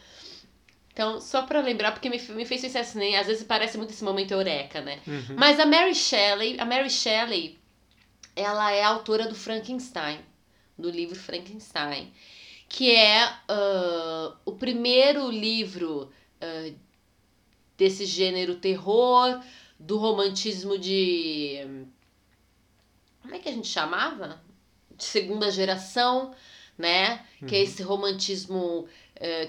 Então, só para lembrar, porque me, me fez sucesso nem às vezes parece muito esse momento eureka, né? Uhum. Mas a Mary Shelley, a Mary Shelley, ela é autora do Frankenstein, do livro Frankenstein, que é uh, o primeiro livro uh, desse gênero terror, do romantismo de. Como é que a gente chamava? De segunda geração, né? Uhum. Que é uhum. esse romantismo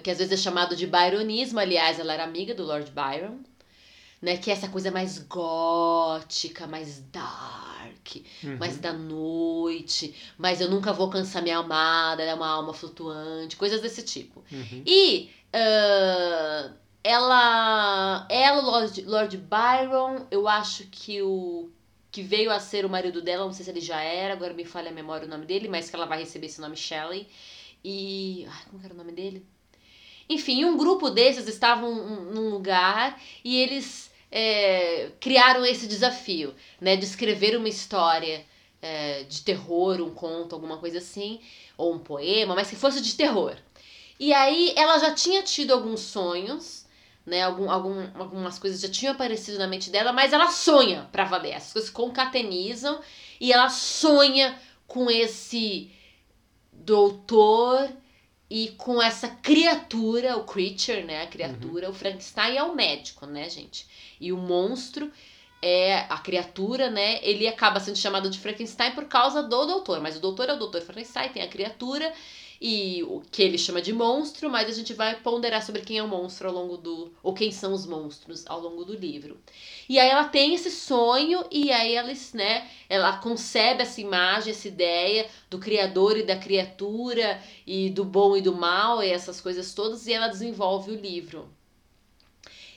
que às vezes é chamado de Byronismo, aliás, ela era amiga do Lord Byron, né? Que é essa coisa mais gótica, mais dark, uhum. mais da noite, mas eu nunca vou cansar minha amada, ela é uma alma flutuante, coisas desse tipo. Uhum. E uh, ela, ela, Lord, Lord Byron, eu acho que o que veio a ser o marido dela, não sei se ele já era, agora me falha a memória o nome dele, mas que ela vai receber esse nome Shelley. E. Ai, como era o nome dele? Enfim, um grupo desses estavam num lugar e eles é, criaram esse desafio, né, de escrever uma história é, de terror, um conto, alguma coisa assim, ou um poema, mas que fosse de terror. E aí ela já tinha tido alguns sonhos, né, algum, algum, algumas coisas já tinham aparecido na mente dela, mas ela sonha para valer, as coisas concatenizam e ela sonha com esse doutor e com essa criatura, o creature, né? A criatura, uhum. o Frankenstein é o médico, né, gente? E o monstro é a criatura, né? Ele acaba sendo chamado de Frankenstein por causa do doutor, mas o doutor é o doutor Frankenstein, tem a criatura e o que ele chama de monstro, mas a gente vai ponderar sobre quem é o monstro ao longo do ou quem são os monstros ao longo do livro. E aí ela tem esse sonho e aí ela, né, ela concebe essa imagem, essa ideia do criador e da criatura e do bom e do mal e essas coisas todas e ela desenvolve o livro.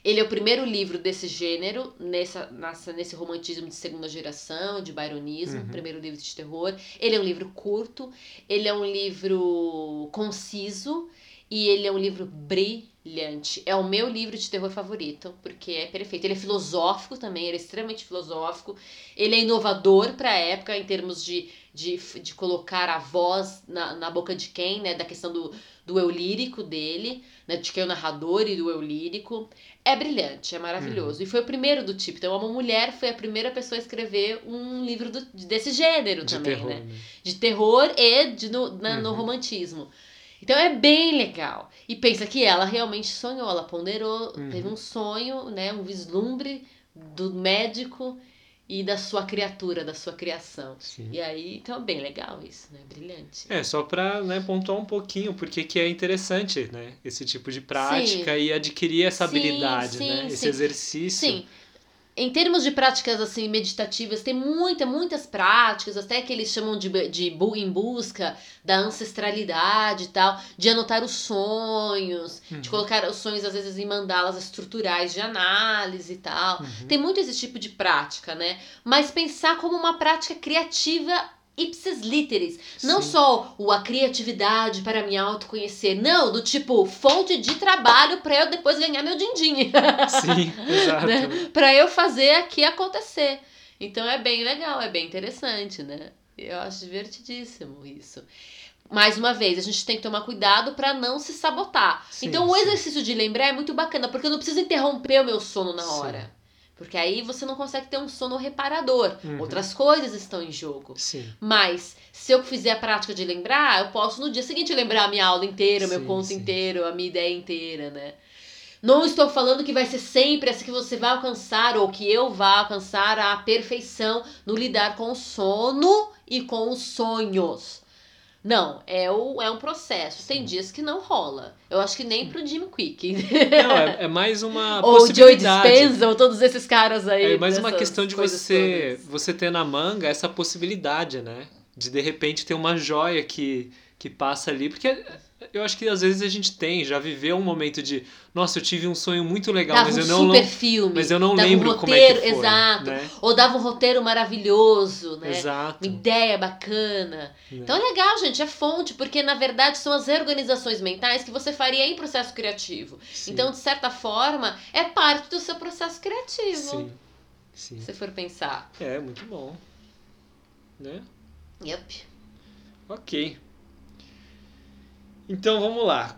Ele é o primeiro livro desse gênero, nessa, nessa, nesse romantismo de segunda geração, de byronismo, uhum. primeiro livro de terror. Ele é um livro curto, ele é um livro conciso e ele é um livro brilhante. É o meu livro de terror favorito, porque é perfeito. Ele é filosófico também, ele é extremamente filosófico. Ele é inovador para a época em termos de, de, de colocar a voz na, na boca de quem, né? Da questão do, do eu lírico dele, né? De quem é o narrador e do eu lírico. É brilhante, é maravilhoso. Uhum. E foi o primeiro do tipo. Então, uma mulher foi a primeira pessoa a escrever um livro do, desse gênero de também, terror, né? né? De terror e de, no, na, uhum. no romantismo. Então é bem legal. E pensa que ela realmente sonhou, ela ponderou, uhum. teve um sonho, né, um vislumbre do médico e da sua criatura, da sua criação. Sim. E aí, então é bem legal isso, né? Brilhante. É, só para né, pontuar um pouquinho porque que é interessante, né? Esse tipo de prática sim. e adquirir essa sim, habilidade, né? Esse exercício. Sim, em termos de práticas assim meditativas, tem muita, muitas práticas, até que eles chamam de, de em busca da ancestralidade e tal, de anotar os sonhos, uhum. de colocar os sonhos às vezes em mandalas estruturais de análise e tal. Uhum. Tem muito esse tipo de prática, né? Mas pensar como uma prática criativa ipsis literis. Não só o a criatividade para me autoconhecer, não, do tipo fonte de trabalho para eu depois ganhar meu din-din. Sim, exato. né? Para eu fazer aqui acontecer. Então é bem legal, é bem interessante, né? Eu acho divertidíssimo isso. Mais uma vez, a gente tem que tomar cuidado para não se sabotar. Sim, então, o exercício de lembrar é muito bacana, porque eu não preciso interromper o meu sono na hora. Sim. Porque aí você não consegue ter um sono reparador. Uhum. Outras coisas estão em jogo. Sim. Mas se eu fizer a prática de lembrar, eu posso no dia seguinte lembrar a minha aula inteira, o meu conto sim. inteiro, a minha ideia inteira, né? Não estou falando que vai ser sempre assim que você vai alcançar ou que eu vá alcançar a perfeição no lidar com o sono e com os sonhos. Não, é, o, é um processo. Tem dias que não rola. Eu acho que nem pro Jimmy Quick. Não, é, é mais uma ou Joey possibilidade. Dispenza, ou todos esses caras aí. É mais uma questão de você, todas. você ter na manga essa possibilidade, né? De de repente ter uma joia que, que passa ali. Porque eu acho que às vezes a gente tem, já viveu um momento de, nossa, eu tive um sonho muito legal, Dava mas um eu não, super filme. mas eu não dava lembro um como é que roteiro, foi, Exato. né? Ou dava um roteiro maravilhoso, né? Exato. Uma ideia bacana. Né? Então é legal, gente, é fonte, porque na verdade são as reorganizações mentais que você faria em processo criativo. Sim. Então, de certa forma, é parte do seu processo criativo. Sim. Sim. Se for pensar. É, muito bom. Né? Yep. Ok. Então vamos lá.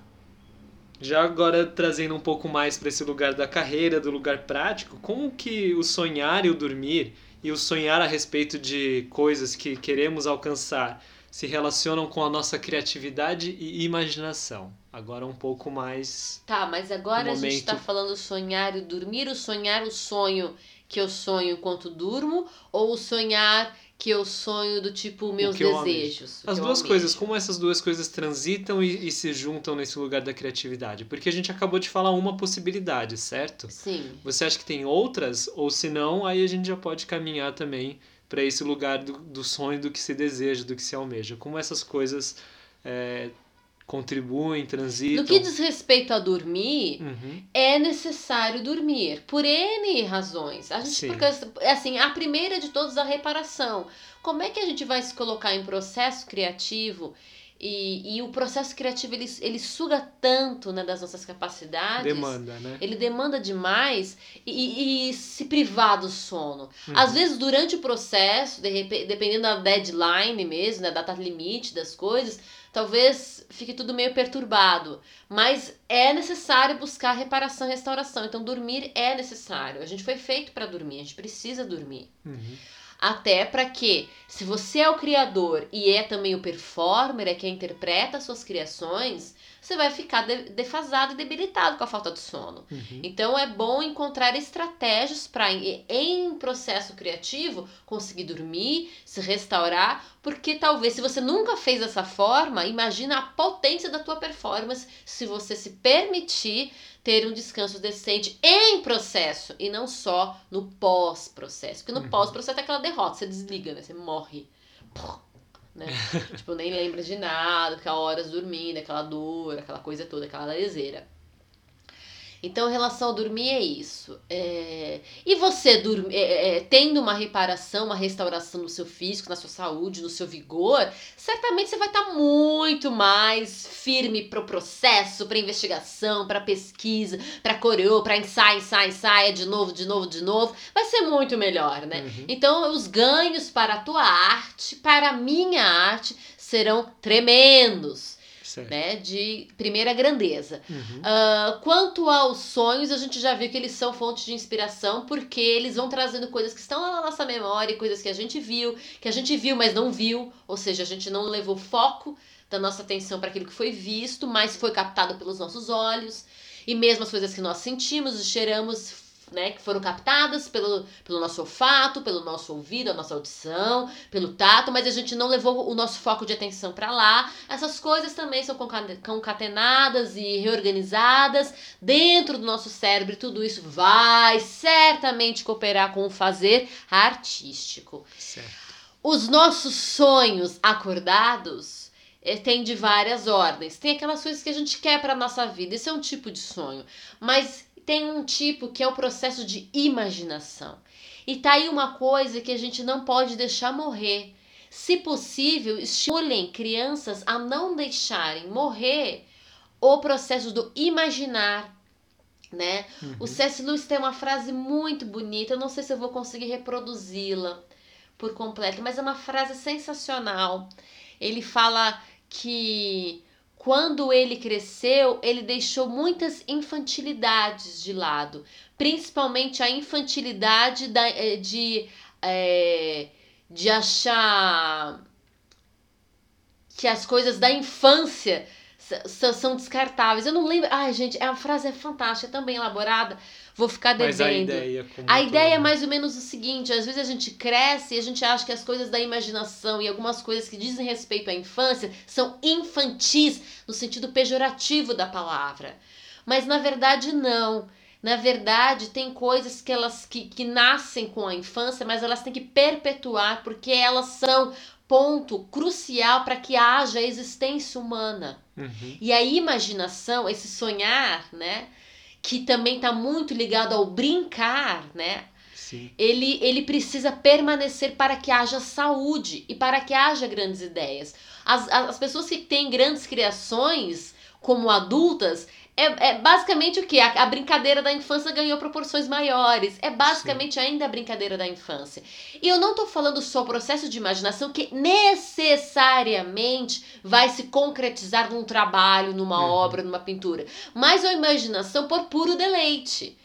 Já agora trazendo um pouco mais para esse lugar da carreira, do lugar prático, como que o sonhar e o dormir e o sonhar a respeito de coisas que queremos alcançar se relacionam com a nossa criatividade e imaginação? Agora um pouco mais. Tá, mas agora a gente Momento. tá falando sonhar e dormir, o sonhar o sonho que eu sonho enquanto durmo, ou o sonhar que eu sonho do tipo meus desejos. As duas coisas, como essas duas coisas transitam e, e se juntam nesse lugar da criatividade? Porque a gente acabou de falar uma possibilidade, certo? Sim. Você acha que tem outras? Ou se não, aí a gente já pode caminhar também para esse lugar do, do sonho, do que se deseja, do que se almeja. Como essas coisas é, contribuem, transitam. No que diz respeito a dormir, Uhum, é necessário dormir por N razões. A gente Sim. porque assim, a primeira de todas a reparação. Como é que a gente vai se colocar em processo criativo? E, e o processo criativo ele, ele suga tanto né, das nossas capacidades. demanda, né? Ele demanda demais e, e- se privar do sono. Uhum. Às vezes, durante o processo, de dependendo da deadline mesmo, da data limite das coisas, talvez fique tudo meio perturbado. Mas é necessário buscar reparação e restauração. Então, dormir é necessário. A gente foi feito para dormir, a gente precisa dormir. Uhum. Até para que, se você é o criador e é também o performer, é quem interpreta as suas criações, você vai ficar de- defasado e debilitado com a falta de sono. Uhum. Então é bom encontrar estratégias para, em processo criativo, conseguir dormir, se restaurar, porque talvez se você nunca fez dessa forma, imagina a potência da tua performance se você se permitir ter um descanso decente em processo e não só no pós-processo. Porque no Uhum. pós-processo é aquela derrota, você desliga, né? Você morre. Né? tipo, nem lembra de nada, fica horas dormindo, aquela dor, aquela coisa toda, aquela leseira. Então, em relação ao dormir, é isso. É, E você, dorme... é, é, tendo uma reparação, uma restauração no seu físico, na sua saúde, no seu vigor, certamente você vai estar muito mais firme para o processo, para investigação, para pesquisa, para coreô, para ensaio, ensaio, ensaio, de novo, de novo, de novo. Vai ser muito melhor, né? Uhum. Então, os ganhos para a tua arte, para a minha arte, serão tremendos, Certo. né? De primeira grandeza. Uhum. Ah, quanto aos sonhos, a gente já viu que eles são fontes de inspiração, porque eles vão trazendo coisas que estão lá na nossa memória, coisas que a gente viu, que a gente viu, mas não viu, ou seja, a gente não levou foco da nossa atenção para aquilo que foi visto, mas foi captado pelos nossos olhos, e mesmo as coisas que nós sentimos e cheiramos, né, que foram captadas pelo, pelo nosso olfato, pelo nosso ouvido, a nossa audição, pelo tato, mas a gente não levou o nosso foco de atenção para lá. Essas coisas também são conca- concatenadas e reorganizadas dentro do nosso cérebro, e tudo isso vai certamente cooperar com o fazer artístico. Certo. Os nossos sonhos acordados eh, tem de várias ordens. Tem aquelas coisas que a gente quer para nossa vida, esse é um tipo de sonho. Mas tem um tipo que é o processo de imaginação. E tá aí uma coisa que a gente não pode deixar morrer. Se possível, estimulem crianças a não deixarem morrer o processo do imaginar, né? Uhum. O C.S. Lewis tem uma frase muito bonita, eu não sei se eu vou conseguir reproduzi-la por completo, mas é uma frase sensacional. Ele fala que quando ele cresceu, ele deixou muitas infantilidades de lado, principalmente a infantilidade da, eh, de, eh, de achar que as coisas da infância são, descartáveis. Eu não lembro. Ai, gente, a frase é fantástica, é elaborada. Vou ficar devendo. Mas a ideia, a ideia é mais ou menos o seguinte: às vezes a gente cresce e a gente acha que as coisas da imaginação e algumas coisas que dizem respeito à infância são infantis, no sentido pejorativo da palavra. Mas na verdade, não. Na verdade, tem coisas que elas que, que nascem com a infância, mas elas têm que perpetuar porque elas são ponto crucial para que haja existência humana. Uhum. E a imaginação, esse sonhar, né, que também está muito ligado ao brincar, né? Sim. Ele, ele precisa permanecer para que haja saúde e para que haja grandes ideias. As, as pessoas que têm grandes criações como adultas, é, é basicamente o que? A, a, brincadeira da infância ganhou proporções maiores. É basicamente Sim. ainda a brincadeira da infância. E eu não estou falando só o processo de imaginação que necessariamente vai se concretizar num trabalho, numa uhum. obra, numa pintura. Mas a imaginação por puro deleite.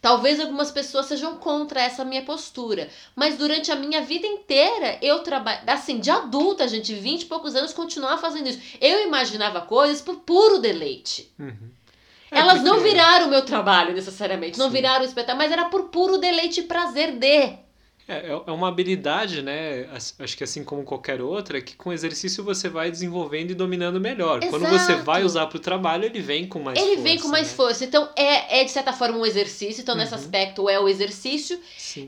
Talvez algumas pessoas sejam contra essa minha postura, mas durante a minha vida inteira eu trabalho, assim, de adulta, gente, 20 e poucos anos, continuar fazendo isso. Eu imaginava coisas por puro deleite. Uhum. É Elas porque... não viraram o meu trabalho necessariamente, não viraram o espetáculo, mas era por puro deleite e prazer de. É, é, é uma habilidade, né? Acho que assim como qualquer outra, que com exercício você vai desenvolvendo e dominando melhor. Exato. Quando você vai usar para o trabalho, ele vem com mais ele força. Ele vem com mais né? força. Então, é, é de certa forma um exercício. Então, uhum. nesse aspecto, é o exercício.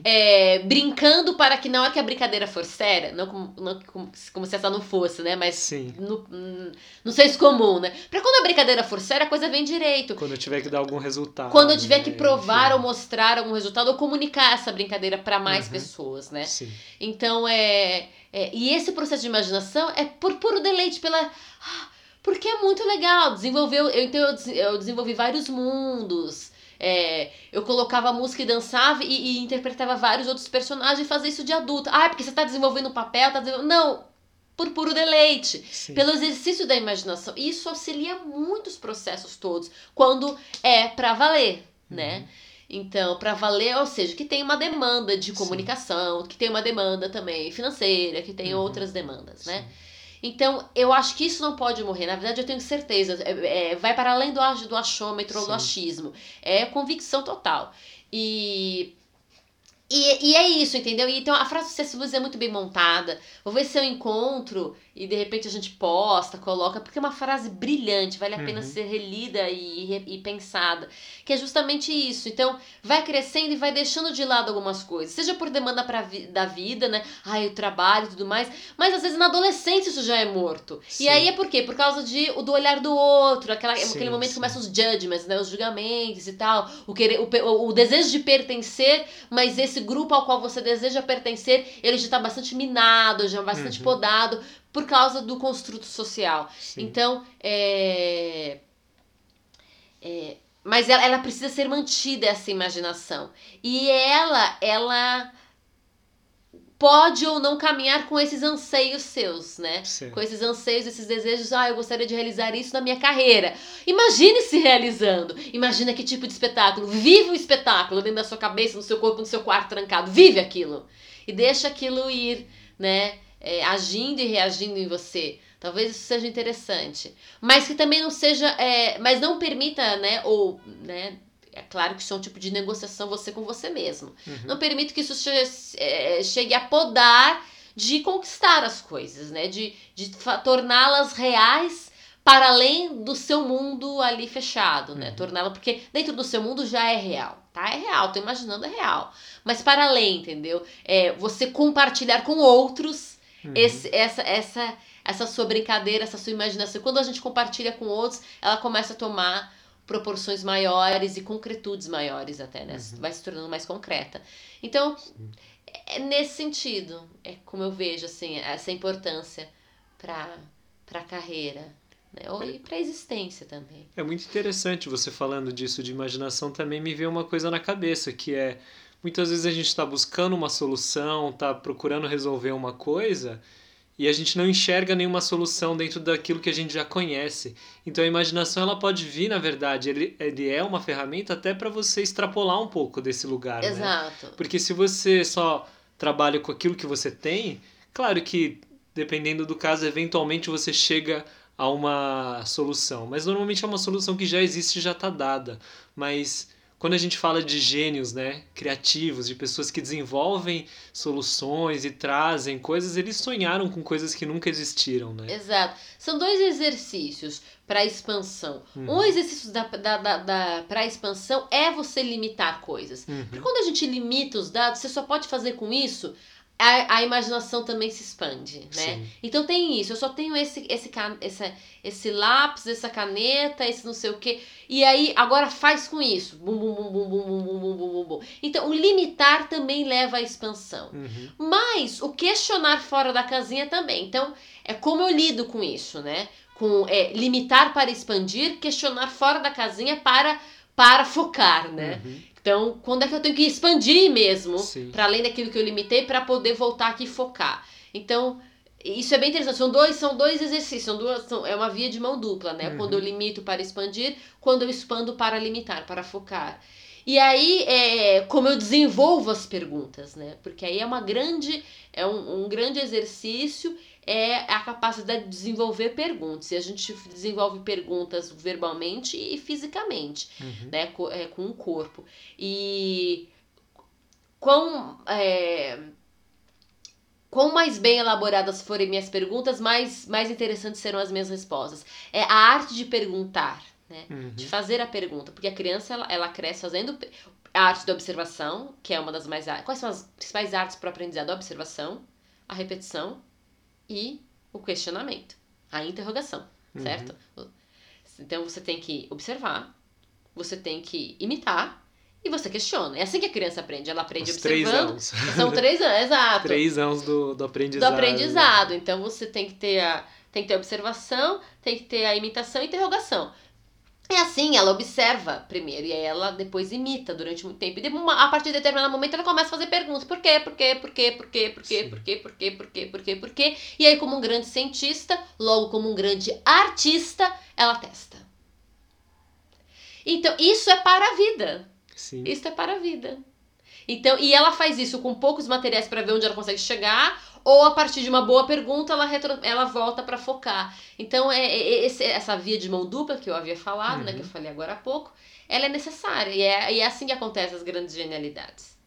É, brincando para que na hora que a brincadeira for séria, não como, não como, como se essa não fosse, né? Mas Sim. no, no senso comum, né? Para quando a brincadeira for séria, a coisa vem direito. Quando eu tiver que dar algum resultado. Quando eu tiver né? que provar Enfim. ou mostrar algum resultado, ou comunicar essa brincadeira para mais uhum. pessoas, né? Sim. Então é, é, E esse processo de imaginação é por puro deleite, pela. Ah, porque é muito legal. Desenvolveu. Eu, então eu, eu desenvolvi vários mundos. É, eu colocava música e dançava e, e, interpretava vários outros personagens e fazia isso de adulta. Ah, é porque você está desenvolvendo um papel, tá desenvolvendo... Não, por puro deleite, Sim. pelo exercício da imaginação. Isso auxilia muitos processos todos, quando é para valer, né? uhum. né? Então, para valer, ou seja, que tem uma demanda de comunicação, Sim. que tem uma demanda também financeira, que tem uhum. outras demandas, né? Então, eu acho que isso não pode morrer. Na verdade, eu tenho certeza. É, é, vai para além do, do achômetro ou do achismo. É convicção total. E e, e é isso, entendeu? E, então a frase do C.S. Lewis é muito bem montada. Vou ver se eu encontro e de repente a gente posta, coloca, porque é uma frase brilhante, vale a pena uhum. ser relida e, e pensada. Que é justamente isso. Então, vai crescendo e vai deixando de lado algumas coisas. Seja por demanda pra vi da vida, né? Ai, o trabalho e tudo mais. Mas às vezes na adolescência isso já é morto. Sim. E aí é por quê? Por causa de, do olhar do outro, aquela, sim, aquele momento sim. que começam os judgments, né? Os julgamentos e tal. O, querer, o, o, desejo de pertencer, mas esse grupo ao qual você deseja pertencer, ele já está bastante minado, já bastante uhum. podado por causa do construto social. Sim. Então, é, é, mas ela, ela precisa ser mantida essa imaginação. E ela, ela pode ou não caminhar com esses anseios seus, né? Sim. Com esses anseios, esses desejos, ah, eu gostaria de realizar isso na minha carreira. Imagine se realizando. Imagina que tipo de espetáculo. Viva o espetáculo dentro da sua cabeça, no seu corpo, no seu quarto trancado. Vive aquilo. E deixa aquilo ir, né? É, agindo e reagindo em você. Talvez isso seja interessante. Mas que também não seja. É, mas não permita, né? Ou, né? É claro que isso é um tipo de negociação você com você mesmo. Uhum. Não permita que isso chegue, é, chegue a podar de conquistar as coisas, né? De, de torná-las reais para além do seu mundo ali fechado, né? Uhum. Torná-la, porque dentro do seu mundo já é real, tá? É real, tô imaginando é real. Mas para além, entendeu? É você compartilhar com outros Uhum. Esse, essa, essa, essa sua brincadeira, essa sua imaginação. Quando a gente compartilha com outros, ela começa a tomar proporções maiores e concretudes maiores até, né? Uhum. Vai se tornando mais concreta. Então, é nesse sentido, é como eu vejo, assim, essa importância para a carreira. Né? Ou para a existência também. É muito interessante você falando disso de imaginação, também me veio uma coisa na cabeça, que é muitas vezes a gente está buscando uma solução, está procurando resolver uma coisa e a gente não enxerga nenhuma solução dentro daquilo que a gente já conhece. Então a imaginação ela pode vir, na verdade, ele, ele é uma ferramenta até para você extrapolar um pouco desse lugar. Né? Exato. Né? Porque se você só trabalha com aquilo que você tem, claro que dependendo do caso, eventualmente você chega a uma solução. Mas normalmente é uma solução que já existe e já está dada. Mas quando a gente fala de gênios, né, criativos, de pessoas que desenvolvem soluções e trazem coisas, eles sonharam com coisas que nunca existiram, né? Exato. São dois exercícios para expansão. Uhum. Um exercício da, da, da, da para expansão é você limitar coisas. Uhum. Porque quando a gente limita os dados, você só pode fazer com isso a, a imaginação também se expande, né? Sim. Então tem isso, eu só tenho esse, esse, esse, esse lápis, essa caneta, esse não sei o quê. E aí, agora faz com isso. Bum, bum, bum, bum, bum, bum, bum, bum, bum. Então, o limitar também leva à expansão. Uhum. Mas o questionar fora da casinha também. Então, é como eu lido com isso, né? Com é, limitar para expandir, questionar fora da casinha para, para focar, né? Uhum. Então, quando é que eu tenho que expandir mesmo, para além daquilo que eu limitei, para poder voltar aqui e focar? Então, isso é bem interessante. São dois, são dois exercícios, são duas, são, é uma via de mão dupla, né? Uhum. Quando eu limito para expandir, quando eu expando para limitar, para focar. E aí, é, como eu desenvolvo as perguntas, né? Porque aí é uma grande, é um, um grande exercício é a capacidade de desenvolver perguntas. E a gente desenvolve perguntas verbalmente e fisicamente, uhum. né? Com, é, com o corpo. E quão, é, quão mais bem elaboradas forem minhas perguntas, mais, mais interessantes serão as minhas respostas. É a arte de perguntar, né? Uhum. De fazer a pergunta. Porque a criança, ela, ela cresce fazendo a arte da observação, que é uma das mais... Quais são as principais artes para o aprendizado? A observação, a repetição e o questionamento, a interrogação, uhum. certo? Então você tem que observar, você tem que imitar e você questiona. É assim que a criança aprende. Ela aprende Os observando. Três anos. São três anos, exato. Três anos do, do aprendizado. Do aprendizado. Então você tem que ter a, tem que ter a observação, tem que ter a imitação e interrogação. É assim, ela observa primeiro e aí ela depois imita durante muito tempo. E a partir de determinado momento ela começa a fazer perguntas. Por quê? Por quê? Por quê? Por quê? Por quê? Por quê? Por quê? Por quê? Por quê? Por quê? E aí, como um grande cientista, logo como um grande artista, ela testa. Então, isso é para a vida. Sim. Isso é para a vida. Então, e ela faz isso com poucos materiais para ver onde ela consegue chegar, ou a partir de uma boa pergunta ela, retro, ela volta para focar. Então, é, é, esse, essa via de mão dupla que eu havia falado, uhum. né, que eu uhum. falei agora há pouco, ela é necessária. E é, e é assim que acontecem as grandes genialidades.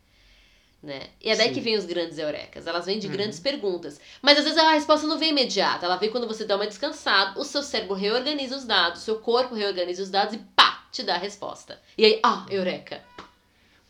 Né? E é daí Sim. que vem os grandes eurecas. Elas vêm de uhum. grandes perguntas. Mas às vezes a resposta não vem imediata. Ela vem quando você dá uma descansada, o seu cérebro reorganiza os dados, o seu corpo reorganiza os dados e pá, te dá a resposta. E aí, ah, eureka.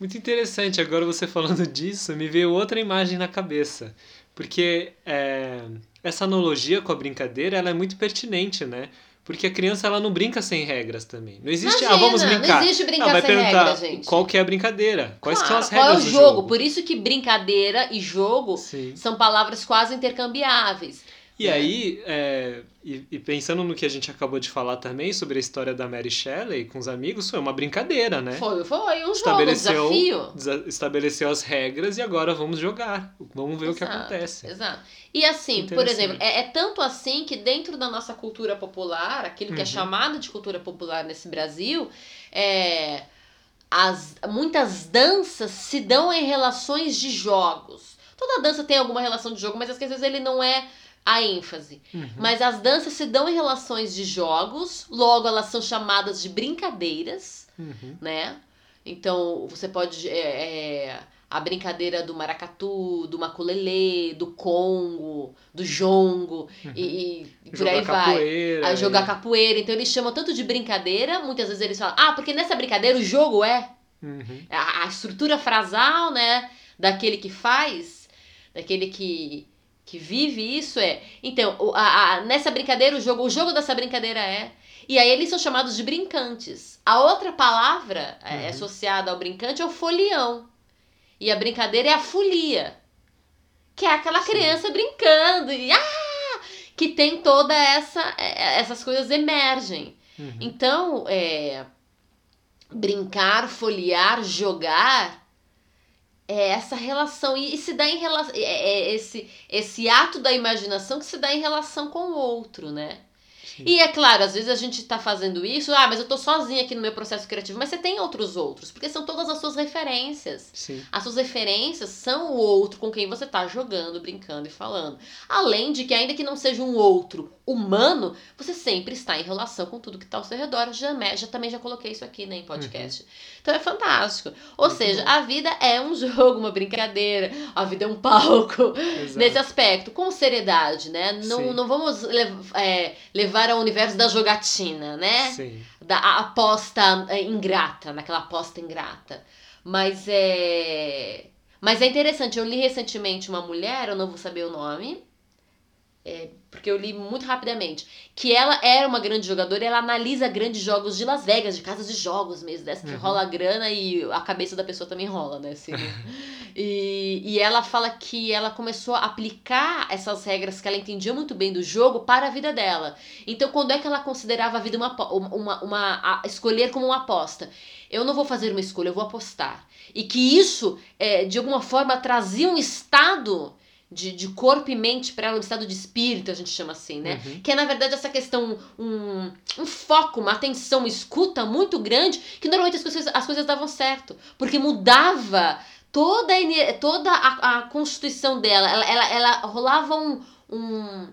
Muito interessante. Agora você falando disso, me veio outra imagem na cabeça. Porque é, essa analogia com a brincadeira ela é muito pertinente, né? Porque a criança ela não brinca sem regras também. Não existe, Imagina, ah, vamos brincar. Não existe brincar não, vai sem perguntar regras, gente. Qual que é a brincadeira? Quais claro, são as regras qual é o do jogo? jogo? Por isso que brincadeira e jogo Sim. são palavras quase intercambiáveis. E aí, é, e, e, pensando no que a gente acabou de falar também sobre a história da Mary Shelley com os amigos, foi uma brincadeira, né? Foi, foi um estabeleceu, jogo, um desafio. Estabeleceu as regras e agora vamos jogar. Vamos ver exato, o que acontece. Exato. E assim, por exemplo, é, é, tanto assim que dentro da nossa cultura popular, aquilo que é uhum. é chamado de cultura popular nesse Brasil, é, as, muitas danças se dão em relações de jogos. Toda dança tem alguma relação de jogo, mas às vezes ele não é a ênfase. Uhum. Mas as danças se dão em relações de jogos, logo elas são chamadas de brincadeiras, uhum. né? Então você pode. É, é, a brincadeira do maracatu, do maculelê, do congo, do jongo uhum. e, e por aí vai. A jogar capoeira. Então eles chamam tanto de brincadeira, muitas vezes eles falam, ah, porque nessa brincadeira o jogo é. Uhum. A, a estrutura frasal, né? Daquele que faz, daquele que que vive isso é. Então, a, a, nessa brincadeira, o jogo, o jogo dessa brincadeira é. E aí eles são chamados de brincantes. A outra palavra é, uhum. é, associada ao brincante é o folião. E a brincadeira é a folia. Que é aquela Sim. criança brincando e ah! que tem toda essa é, é, essas coisas emergem. Uhum. Então, é, brincar, foliar, jogar é essa relação e, e se dá em relação é, é, esse esse ato da imaginação que se dá em relação com o outro, né? E é claro, às vezes a gente tá fazendo isso, ah, mas eu tô sozinha aqui no meu processo criativo, mas você tem outros outros, porque são todas as suas referências. Sim. As suas referências são o outro com quem você tá jogando, brincando e falando. Além de que, ainda que não seja um outro humano, você sempre está em relação com tudo que tá ao seu redor. Eu Já, já também já coloquei isso aqui né, em podcast. Então é fantástico. Ou Muito seja, bom. a vida é um jogo, uma brincadeira, a vida é um palco Exato. nesse aspecto, com seriedade, né? Não, Sim. não vamos lev- é, levar ao universo da jogatina, né? Sim. Da a- aposta é, ingrata, naquela aposta ingrata. Mas é. Mas é interessante, eu li recentemente uma mulher, eu não vou saber o nome, é, porque eu li muito rapidamente, que ela era uma grande jogadora e ela analisa grandes jogos de Las Vegas, de casas de jogos mesmo, dessa que Uhum. rola grana e a cabeça da pessoa também rola, né? Assim, e, e ela fala que ela começou a aplicar essas regras que ela entendia muito bem do jogo para a vida dela. Então, quando é que ela considerava a vida uma, uma, uma, a- escolher como uma aposta? Eu não vou fazer uma escolha, eu vou apostar. E que isso, é, de alguma forma, trazia um estado de, de corpo e mente para ela, um estado de espírito, a gente chama assim, né? Uhum. Que é, na verdade, essa questão, um, um foco, uma atenção, uma escuta muito grande, que normalmente as coisas, as coisas davam certo. Porque mudava toda a, toda a, a constituição dela. Ela, ela, ela rolava um, um,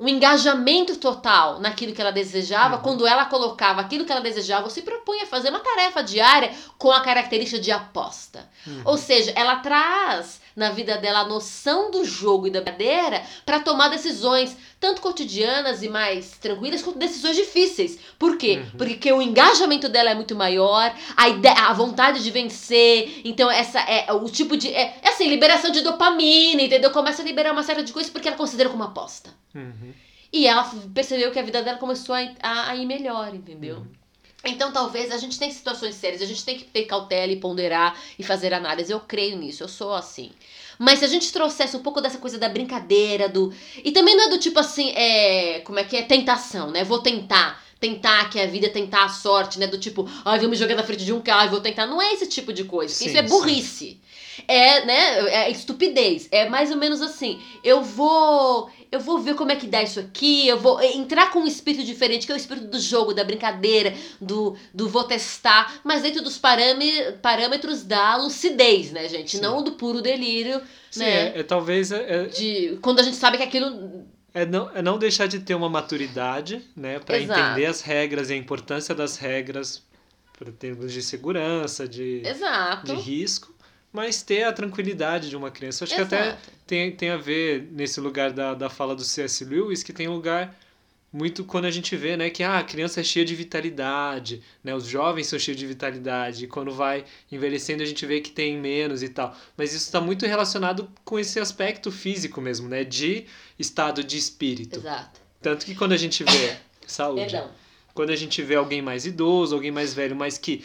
um engajamento total naquilo que ela desejava. Uhum. Quando ela colocava aquilo que ela desejava, ou se propunha a fazer uma tarefa diária com a característica de aposta. Uhum. Ou seja, ela traz na vida dela a noção do jogo e da brincadeira para tomar decisões, tanto cotidianas e mais tranquilas, quanto decisões difíceis. Por quê? Uhum. Porque o engajamento dela é muito maior, a, ideia, a vontade de vencer, então essa é o tipo de. É, é assim, liberação de dopamina, entendeu? Começa a liberar uma série de coisas porque ela considera como aposta. Uhum. E ela percebeu que a vida dela começou a, a, a ir melhor, entendeu? Uhum. Então, talvez a gente tem situações sérias, a gente tem que ter cautela e ponderar e fazer análise. Eu creio nisso, eu sou assim. Mas se a gente trouxesse um pouco dessa coisa da brincadeira, do. E também não é do tipo assim, é. Como é que é? Tentação, né? Vou tentar. Tentar que a vida, tentar a sorte, né? Do tipo, ai, vou me jogar na frente de um carro e vou tentar. Não é esse tipo de coisa. Sim, Isso é sim. burrice. É, né? É estupidez. É mais ou menos assim. Eu vou. Eu vou ver como é que dá isso aqui. Eu vou entrar com um espírito diferente, que é o espírito do jogo, da brincadeira, do, do vou testar, mas dentro dos parâme- parâmetros da lucidez, né, gente? Sim. Não do puro delírio, Sim, né? é, é talvez é, é- De quando a gente sabe que aquilo. é não, é não deixar de ter uma maturidade, né, para entender as regras e a importância das regras para termos de segurança, de, Exato. de risco, mas ter a tranquilidade de uma criança. Acho que até Exato. tem, tem a ver nesse lugar da, da fala do C.S. Lewis, que tem um lugar muito quando a gente vê, né, que ah, a criança é cheia de vitalidade, né, os jovens são cheios de vitalidade, e quando vai envelhecendo a gente vê que tem menos e tal. Mas isso está muito relacionado com esse aspecto físico mesmo, né, de estado de espírito. Exato. Tanto que quando a gente vê saúde, Perdão. quando a gente vê alguém mais idoso, alguém mais velho, mas que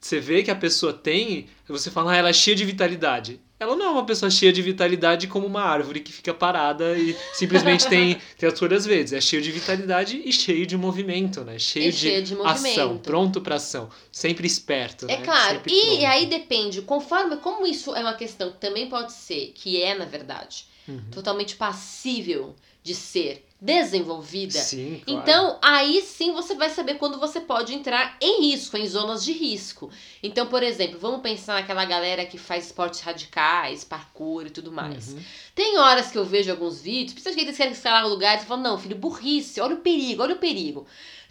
você vê que a pessoa tem, você fala, ah, ela é cheia de vitalidade. Ela não é uma pessoa cheia de vitalidade como uma árvore que fica parada e simplesmente tem, tem as folhas verdes. É cheio de vitalidade e cheio de movimento, né? Cheio, E cheio de ação, pronto para ação. Sempre esperto, É né? claro. E, pronto. aí depende, conforme. Como isso é uma questão que também pode ser, que é, na verdade, Uhum. totalmente passível de ser desenvolvida. Sim, claro. Então, aí sim você vai saber quando você pode entrar em risco, em zonas de risco. Então, por exemplo, vamos pensar naquela galera que faz esportes radicais, parkour e tudo mais. Uhum. Tem horas que eu vejo alguns vídeos, principalmente que eles querem escalar lugares e falam, não, filho, burrice, olha o perigo, olha o perigo.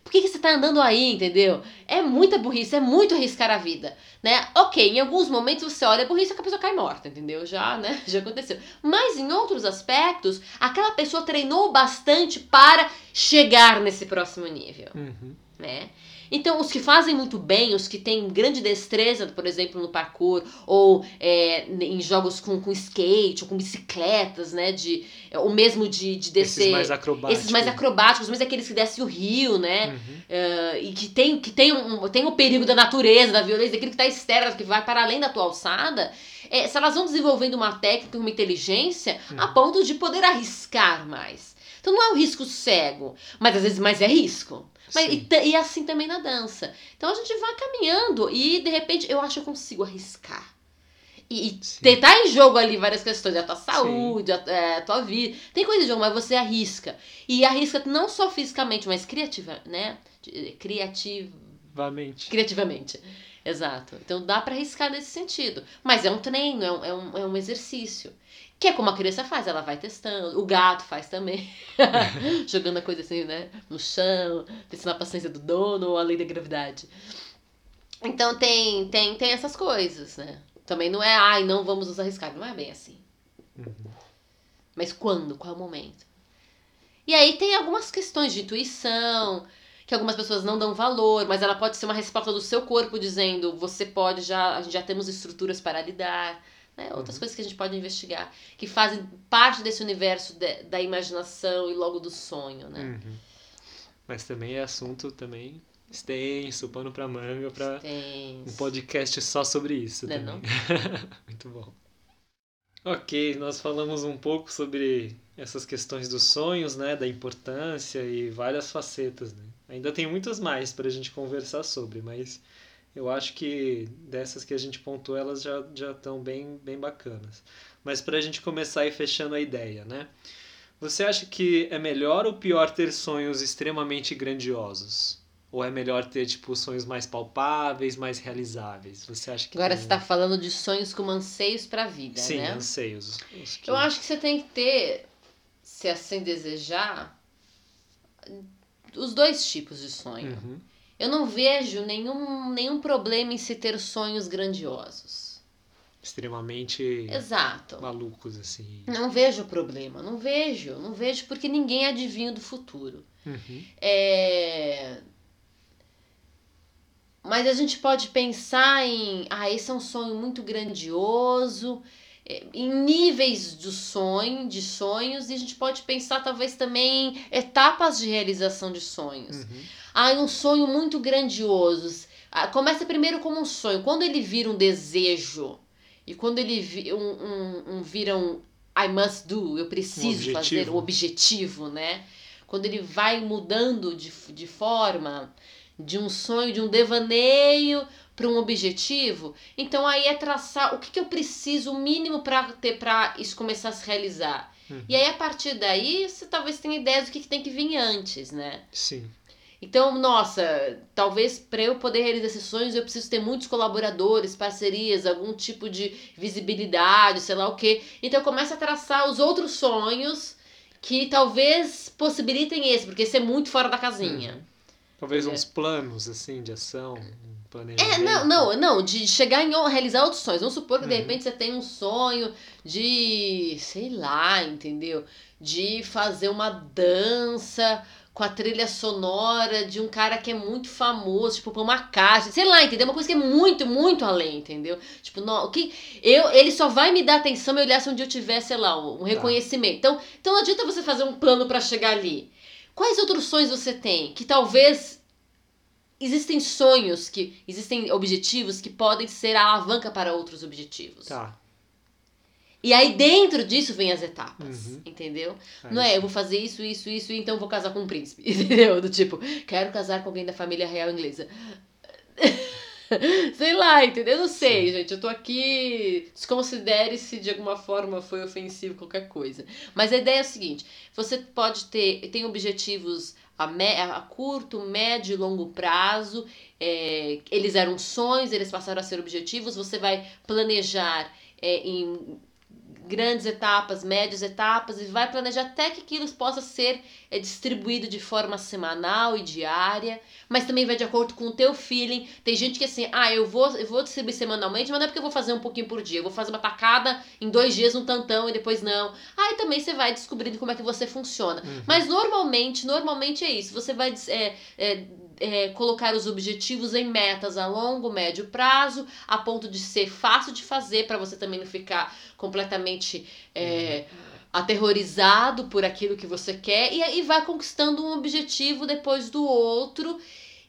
Por que, que você tá andando aí, entendeu? É muita burrice, é muito arriscar a vida, né? Ok, em alguns momentos você olha a burrice e a pessoa cai morta, entendeu? Já, né? Já aconteceu. Mas em outros aspectos, aquela pessoa treinou bastante para chegar nesse próximo nível Uhum. né? Então, os que fazem muito bem, os que têm grande destreza, por exemplo, no parkour, ou é, em jogos com, com skate, ou com bicicletas, né? De, ou mesmo de, de descer. Esses mais acrobáticos. esses mais acrobáticos, mesmo aqueles que descem o rio, né? Uhum. Ah, e que tem, que tem, um, tem o perigo da natureza, da violência, daquilo que está externo, que vai para além da tua alçada. é, se elas vão desenvolvendo uma técnica, uma inteligência, a Uhum. ponto de poder arriscar mais. Então não é um risco cego, mas às vezes mais é risco. Mas, e, e assim também na dança. Então a gente vai caminhando e de repente eu acho que eu consigo arriscar. E, e tá em jogo ali várias questões, a tua saúde, a, é, a, tua vida. Tem coisa em jogo, mas você arrisca. E arrisca não só fisicamente, mas criativa, né? Criativamente. Criativamente. Exato. Então dá para arriscar nesse sentido. Mas é um treino, é um, é um, é um exercício. Que é como a criança faz, ela vai testando. O gato faz também. Jogando a coisa assim, né? No chão, testando a paciência do dono ou a lei da gravidade. Então tem, tem, tem essas coisas, né? Também não é, ai, não vamos nos arriscar. Não é bem assim. Uhum. Mas quando? Qual é o momento? E aí tem algumas questões de intuição, que algumas pessoas não dão valor, mas ela pode ser uma resposta do seu corpo dizendo, você pode já, a gente já temos estruturas para lidar. Né? Outras uhum. coisas que a gente pode investigar, que fazem parte desse universo de, da imaginação e logo do sonho, né? Uhum. Mas também é assunto também extenso, pano para manga, para um podcast só sobre isso. Não, é também. não? Muito bom. Ok, nós falamos um pouco sobre essas questões dos sonhos, né, da importância e várias facetas. Né? Ainda tem muitas mais para a gente conversar sobre, mas eu acho que dessas que a gente pontuou, elas já, já estão bem, bem bacanas. Mas para a gente começar e fechando a ideia, né? Você acha que é melhor ou pior ter sonhos extremamente grandiosos? Ou é melhor ter, tipo, sonhos mais palpáveis, mais realizáveis? Você acha que. Agora tem... você está falando de sonhos como anseios para a vida, Sim, né? Sim, anseios. Que... Eu acho que você tem que ter, se assim desejar, os dois tipos de sonho. Uhum. Eu não vejo nenhum, nenhum problema em se ter sonhos grandiosos. Extremamente Exato. malucos, assim. Não vejo problema, não vejo, não vejo porque ninguém adivinha do futuro. Uhum. É... Mas a gente pode pensar em, ah, esse é um sonho muito grandioso, é, em níveis do sonho, de sonhos, e a gente pode pensar talvez também em etapas de realização de sonhos. Uhum. Ah, um sonho muito grandioso. Ah, começa primeiro como um sonho. Quando ele vira um desejo e quando ele vi, um, um, um, vira um I must do, eu preciso um fazer o objetivo, né? Quando ele vai mudando de, de forma, de um sonho, de um devaneio para um objetivo, então aí é traçar o que, que eu preciso, o mínimo para ter para isso começar a se realizar. Uhum. E aí, a partir daí, você talvez tenha ideias do que, que tem que vir antes, né? Sim. Então, nossa, talvez para eu poder realizar esses sonhos eu preciso ter muitos colaboradores, parcerias, algum tipo de visibilidade, sei lá o quê. Então, começa a traçar os outros sonhos que talvez possibilitem esse, porque esse é muito fora da casinha. Hum. Talvez é. uns planos, assim, de ação, um planejamento. É, não, não, não, de chegar em realizar outros sonhos. Vamos supor que, uhum. de repente, você tem um sonho de, sei lá, entendeu? De fazer uma dança com a trilha sonora de um cara que é muito famoso, tipo, uma caixa, sei lá, entendeu? Uma coisa que é muito, muito além, entendeu? Tipo, não, o que eu, ele só vai me dar atenção me olhar se dia eu tiver, sei lá, um, tá. reconhecimento. Então, então não adianta você fazer um plano para chegar ali. Quais outros sonhos você tem que talvez existem sonhos que existem objetivos que podem ser a alavanca para outros objetivos? Tá. E aí dentro disso vem as etapas, uhum. entendeu? É não é, eu vou fazer isso, isso, isso, e então vou casar com um príncipe, entendeu? Do tipo, quero casar com alguém da família real inglesa. sei lá, entendeu? Eu não sei, Sim. gente. Eu tô aqui. Desconsidere se de alguma forma foi ofensivo qualquer coisa. Mas a ideia é a seguinte: você pode ter. Tem objetivos a, me, a curto, médio e longo prazo. É, eles eram sonhos, eles passaram a ser objetivos. Você vai planejar é, em grandes etapas, médias etapas e vai planejar até que aquilo possa ser é, distribuído de forma semanal e diária, mas também vai de acordo com o teu feeling. Tem gente que assim, ah, eu vou, eu vou distribuir semanalmente, mas não é porque eu vou fazer um pouquinho por dia, eu vou fazer uma tacada em dois dias um tantão e depois não. Aí também você vai descobrindo como é que você funciona. Uhum. Mas normalmente, normalmente é isso. Você vai é, é, é, colocar os objetivos em metas a longo, médio prazo, a ponto de ser fácil de fazer para você também não ficar completamente é, aterrorizado por aquilo que você quer e aí vai conquistando um objetivo depois do outro.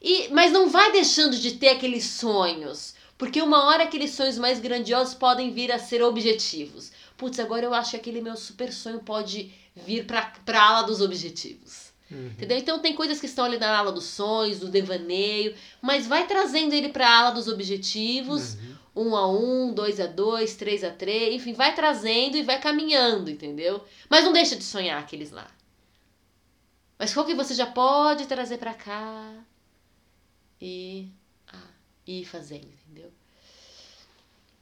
E, mas não vai deixando de ter aqueles sonhos, porque uma hora aqueles sonhos mais grandiosos podem vir a ser objetivos. Putz, agora eu acho que aquele meu super sonho pode vir para a ala dos objetivos. Uhum. Entendeu? Então tem coisas que estão ali na ala dos sonhos, do devaneio, mas vai trazendo ele para a ala dos objetivos. Uhum. um a um, dois a dois, três a três, enfim, vai trazendo e vai caminhando, entendeu? Mas não deixa de sonhar aqueles lá. Mas qual que você já pode trazer para cá e ah, ir fazendo, entendeu?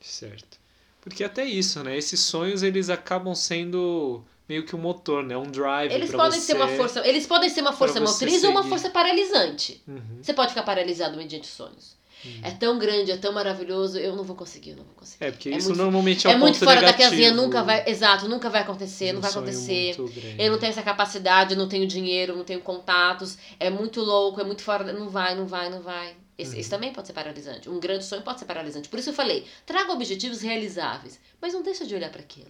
Certo. Porque até isso, né? Esses sonhos eles acabam sendo meio que um motor, né? Um drive Eles podem ser uma força, eles podem ser uma força motriz ou uma força paralisante. Uhum. Você pode ficar paralisado mediante sonhos. É tão grande, é tão maravilhoso, eu não vou conseguir, eu não vou conseguir. É, porque é isso muito, normalmente é um É muito fora negativo. da casinha, nunca vai. Exato, nunca vai acontecer, não Um vai sonho acontecer. Eu não tenho essa capacidade, não tenho dinheiro, não tenho contatos. É muito louco, é muito fora. Não vai, não vai, não vai. Esse, Uhum. esse também pode ser paralisante. Um grande sonho pode ser paralisante. Por isso eu falei, traga objetivos realizáveis, mas não deixa de olhar para aquilo.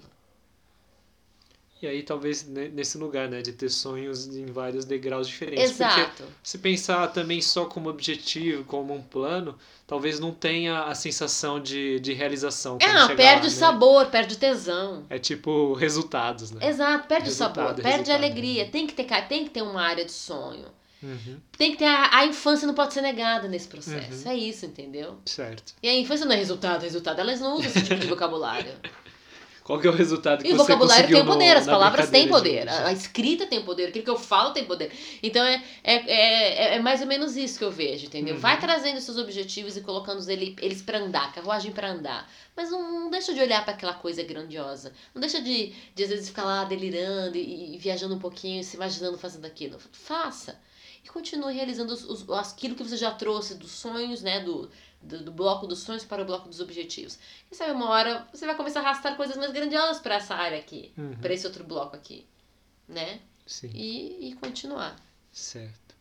E aí talvez ne- nesse lugar, né? De ter sonhos em vários degraus diferentes. Porque Exato. se pensar também só como objetivo, como um plano, talvez não tenha a sensação de, de realização. É, não, perde lá, o né? sabor, perde o tesão. É tipo resultados, né? Exato, perde Resultado, o sabor, perde a resultado. alegria. Tem que ter, tem que ter uma área de sonho. Uhum, Tem que ter a, a infância não pode ser negada nesse processo. Uhum. É isso, entendeu? certo. E a infância não é resultado, resultado. Elas não usam esse tipo de vocabulário. Qual que é o resultado que E o você vocabulário tem conseguiu o poder, no- as na palavras têm poder, de a, a escrita tem poder, aquilo que eu falo tem poder. Então é, é, é, é mais ou menos isso que eu vejo, entendeu? Uhum. Vai trazendo seus objetivos e colocando ele- eles pra andar, carruagem pra andar. Mas não, não deixa de olhar para aquela coisa grandiosa. Não deixa de, de às vezes ficar lá delirando e, e viajando um pouquinho, se imaginando fazendo aquilo. Faça. E continue realizando os, os, aquilo que você já trouxe dos sonhos, né? Do, do, do bloco dos sonhos para o bloco dos objetivos. Quem sabe uma hora você vai começar a arrastar coisas mais grandiosas para essa área aqui Uhum, para esse outro bloco aqui, né? Sim, E, e continuar. certo.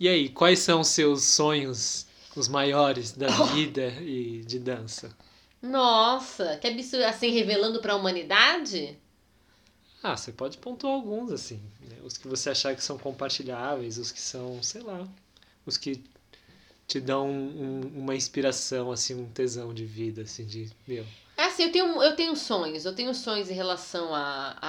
E aí, quais são os seus sonhos, os maiores da vida e de dança? Nossa, que absurdo, assim, revelando para a humanidade? Ah, você pode pontuar alguns, assim. né? Os que você achar que são compartilháveis, os que são, sei lá, os que te dão um- uma inspiração, assim, um tesão de vida, assim, de, meu, É assim, eu tenho, eu tenho sonhos. Eu tenho sonhos em relação à, à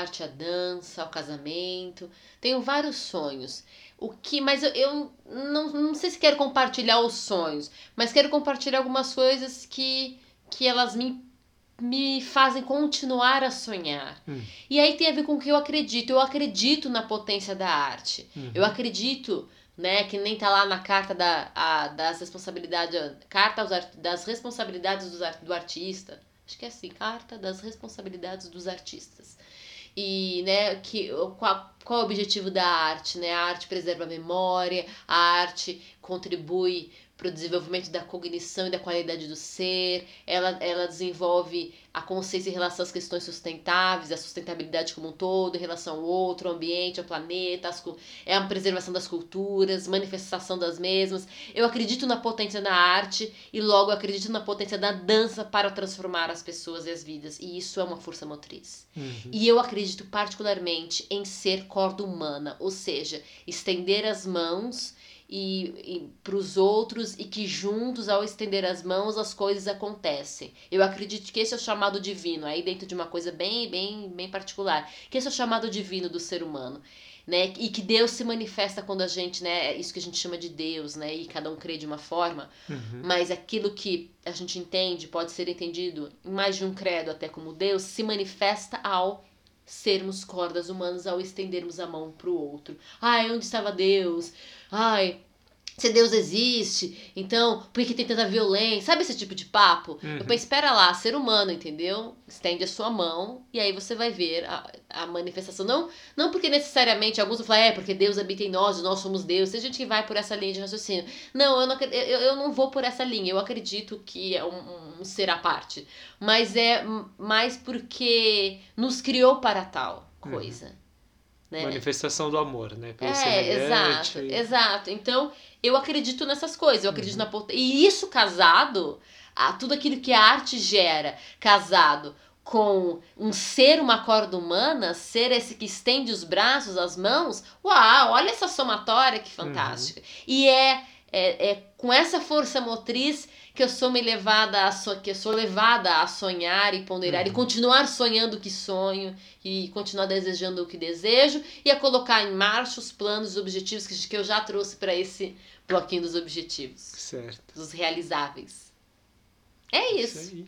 arte, à dança, ao casamento. Tenho vários sonhos. O que, mas eu, eu não, não sei se quero compartilhar os sonhos, mas quero compartilhar algumas coisas que, que elas me, me fazem continuar a sonhar. Hum. E aí tem a ver com o que eu acredito. Eu acredito na potência da arte. Uhum. Eu acredito, né, que nem tá lá na carta da, a, das responsabilidades, carta das responsabilidades ar- do artista. Acho que é assim, carta das responsabilidades dos artistas. E, né, que, qual, qual é o objetivo da arte, né? A arte preserva a memória, a arte contribui para o desenvolvimento da cognição e da qualidade do ser, ela, ela desenvolve a consciência em relação às questões sustentáveis, a sustentabilidade como um todo, em relação ao outro, ao ambiente, ao planeta, as é a preservação das culturas, manifestação das mesmas. Eu acredito na potência da arte e logo acredito na potência da dança para transformar as pessoas e as vidas. E isso é uma força motriz. Uhum. E eu acredito particularmente em ser corda humana, ou seja, estender as mãos e, e para os outros e que juntos, ao estender as mãos, as coisas acontecem. Eu acredito que esse é o chamado divino, aí dentro de uma coisa bem, bem, bem particular, que esse é o chamado divino do ser humano. Né? E que Deus se manifesta quando a gente, né? É isso que a gente chama de Deus, né? E cada um crê de uma forma. Uhum. Mas aquilo que a gente entende pode ser entendido em mais de um credo, até como Deus, se manifesta ao sermos cordas humanas, ao estendermos a mão para o outro. Ai, onde estava Deus? Ai, se Deus existe, então por que tem tanta violência? Sabe esse tipo de papo? Uhum. Eu penso, espera lá, ser humano, entendeu? Estende a sua mão e aí você vai ver a, a manifestação. Não, não porque necessariamente alguns vão falar, é porque Deus habita em nós, nós somos Deus. Tem gente que vai por essa linha de raciocínio. Não, eu não, eu, eu não vou por essa linha. Eu acredito que é um, um ser à parte. Mas é mais porque nos criou para tal coisa. Né? Manifestação do amor, né? Pelo É, exato, exato. Então, eu acredito nessas coisas, eu acredito na potência. E isso casado, a, tudo aquilo que a arte gera, casado com um ser, uma corda humana, ser esse que estende os braços, as mãos, uau, olha essa somatória que fantástica. E é, é, é com essa força motriz que eu sou me levada a so, que eu sou levada a sonhar e ponderar e Uhum. continuar sonhando o que sonho e continuar desejando o que desejo e a colocar em marcha os planos, os objetivos que, que eu já trouxe para esse bloquinho dos objetivos, Certo. dos realizáveis. É isso. aí.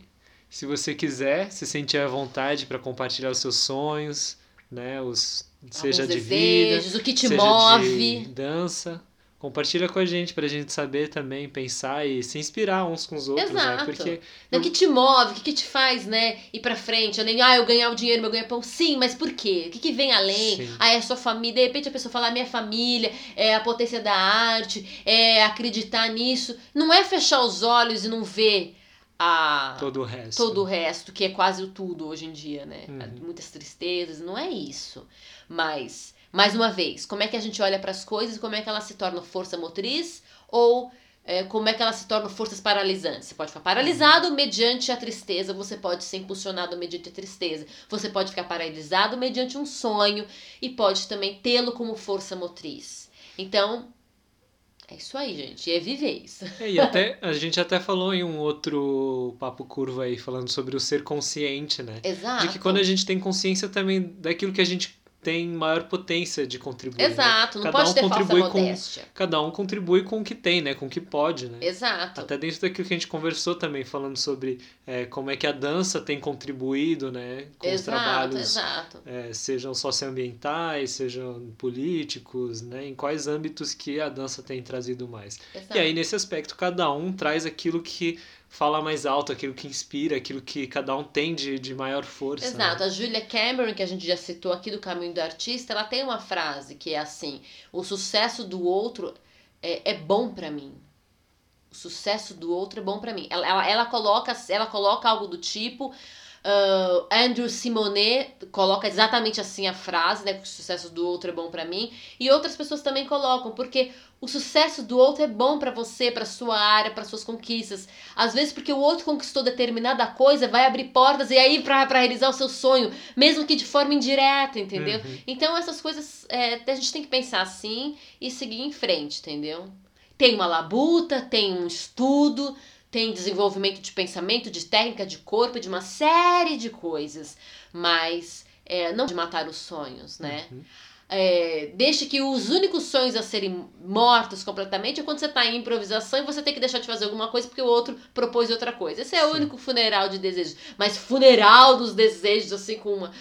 Se você quiser, se sentir à vontade para compartilhar os seus sonhos, né? Os, seja Alguns de vida, desejos, o que te seja move. de dança. Compartilha com a gente pra gente saber também, pensar e se inspirar uns com os outros, Exato. né? Porque Né, O que te move, o que, que te faz, né, ir pra frente? Eu nem, ah, eu ganhar o dinheiro, meu ganha pão. Sim, mas por quê? O que, que vem além? Sim. Ah, é a sua família. De repente a pessoa fala, "Ah, minha família, é a potência da arte, é acreditar nisso. Não é fechar os olhos e não ver a todo o resto. todo o resto, que é quase o tudo hoje em dia, né? Uhum. Muitas tristezas, não é isso. Mas, mais uma vez, como é que a gente olha para as coisas, como é que elas se tornam força motriz ou é, como é que elas se tornam forças paralisantes? Você pode ficar paralisado mediante a tristeza, você pode ser impulsionado mediante a tristeza, você pode ficar paralisado mediante um sonho e pode também tê-lo como força motriz. Então, é isso aí, gente. É viver isso. É, e até a gente até falou em um outro papo curvo aí falando sobre o ser consciente, né? Exato. De que quando a gente tem consciência também daquilo que a gente tem maior potência de contribuir. né? Exato, não Cada pode um ter falsa contribui com- modéstia. Cada um contribui com o que tem, né? Com o que pode, né? Exato. Até dentro daquilo que a gente conversou também, falando sobre é, como é que a dança tem contribuído, né? Com os exato, trabalhos, exato. é, sejam socioambientais, sejam políticos, né? Em quais âmbitos que a dança tem trazido mais. exato. E aí, nesse aspecto, cada um traz aquilo que fala mais alto, aquilo que inspira, aquilo que cada um tem de, de maior força. né? Exato, a Julia Cameron, que a gente já citou aqui do Caminho do Artista, ela tem uma frase que é assim: o sucesso do outro é, é bom pra mim. O sucesso do outro é bom pra mim. Ela, ela, ela coloca ela coloca algo do tipo. Ah, Andrew Simonet coloca exatamente assim a frase, né? Que o sucesso do outro é bom pra mim. E outras pessoas também colocam, porque o sucesso do outro é bom pra você, pra sua área, pra suas conquistas. Às vezes porque o outro conquistou determinada coisa, vai abrir portas e aí pra, pra realizar o seu sonho, mesmo que de forma indireta, entendeu? Uhum. Então essas coisas é, a gente tem que pensar assim e seguir em frente, entendeu? Tem uma labuta, tem um estudo, tem desenvolvimento de pensamento, de técnica, de corpo, de uma série de coisas, mas é, não de matar os sonhos, né? Uhum. É, deixe que os únicos sonhos a serem mortos completamente é quando você tá em improvisação e você tem que deixar de fazer alguma coisa porque o outro propôs outra coisa. Esse é o Sim. único funeral de desejos. Mas funeral dos desejos, assim, com uma.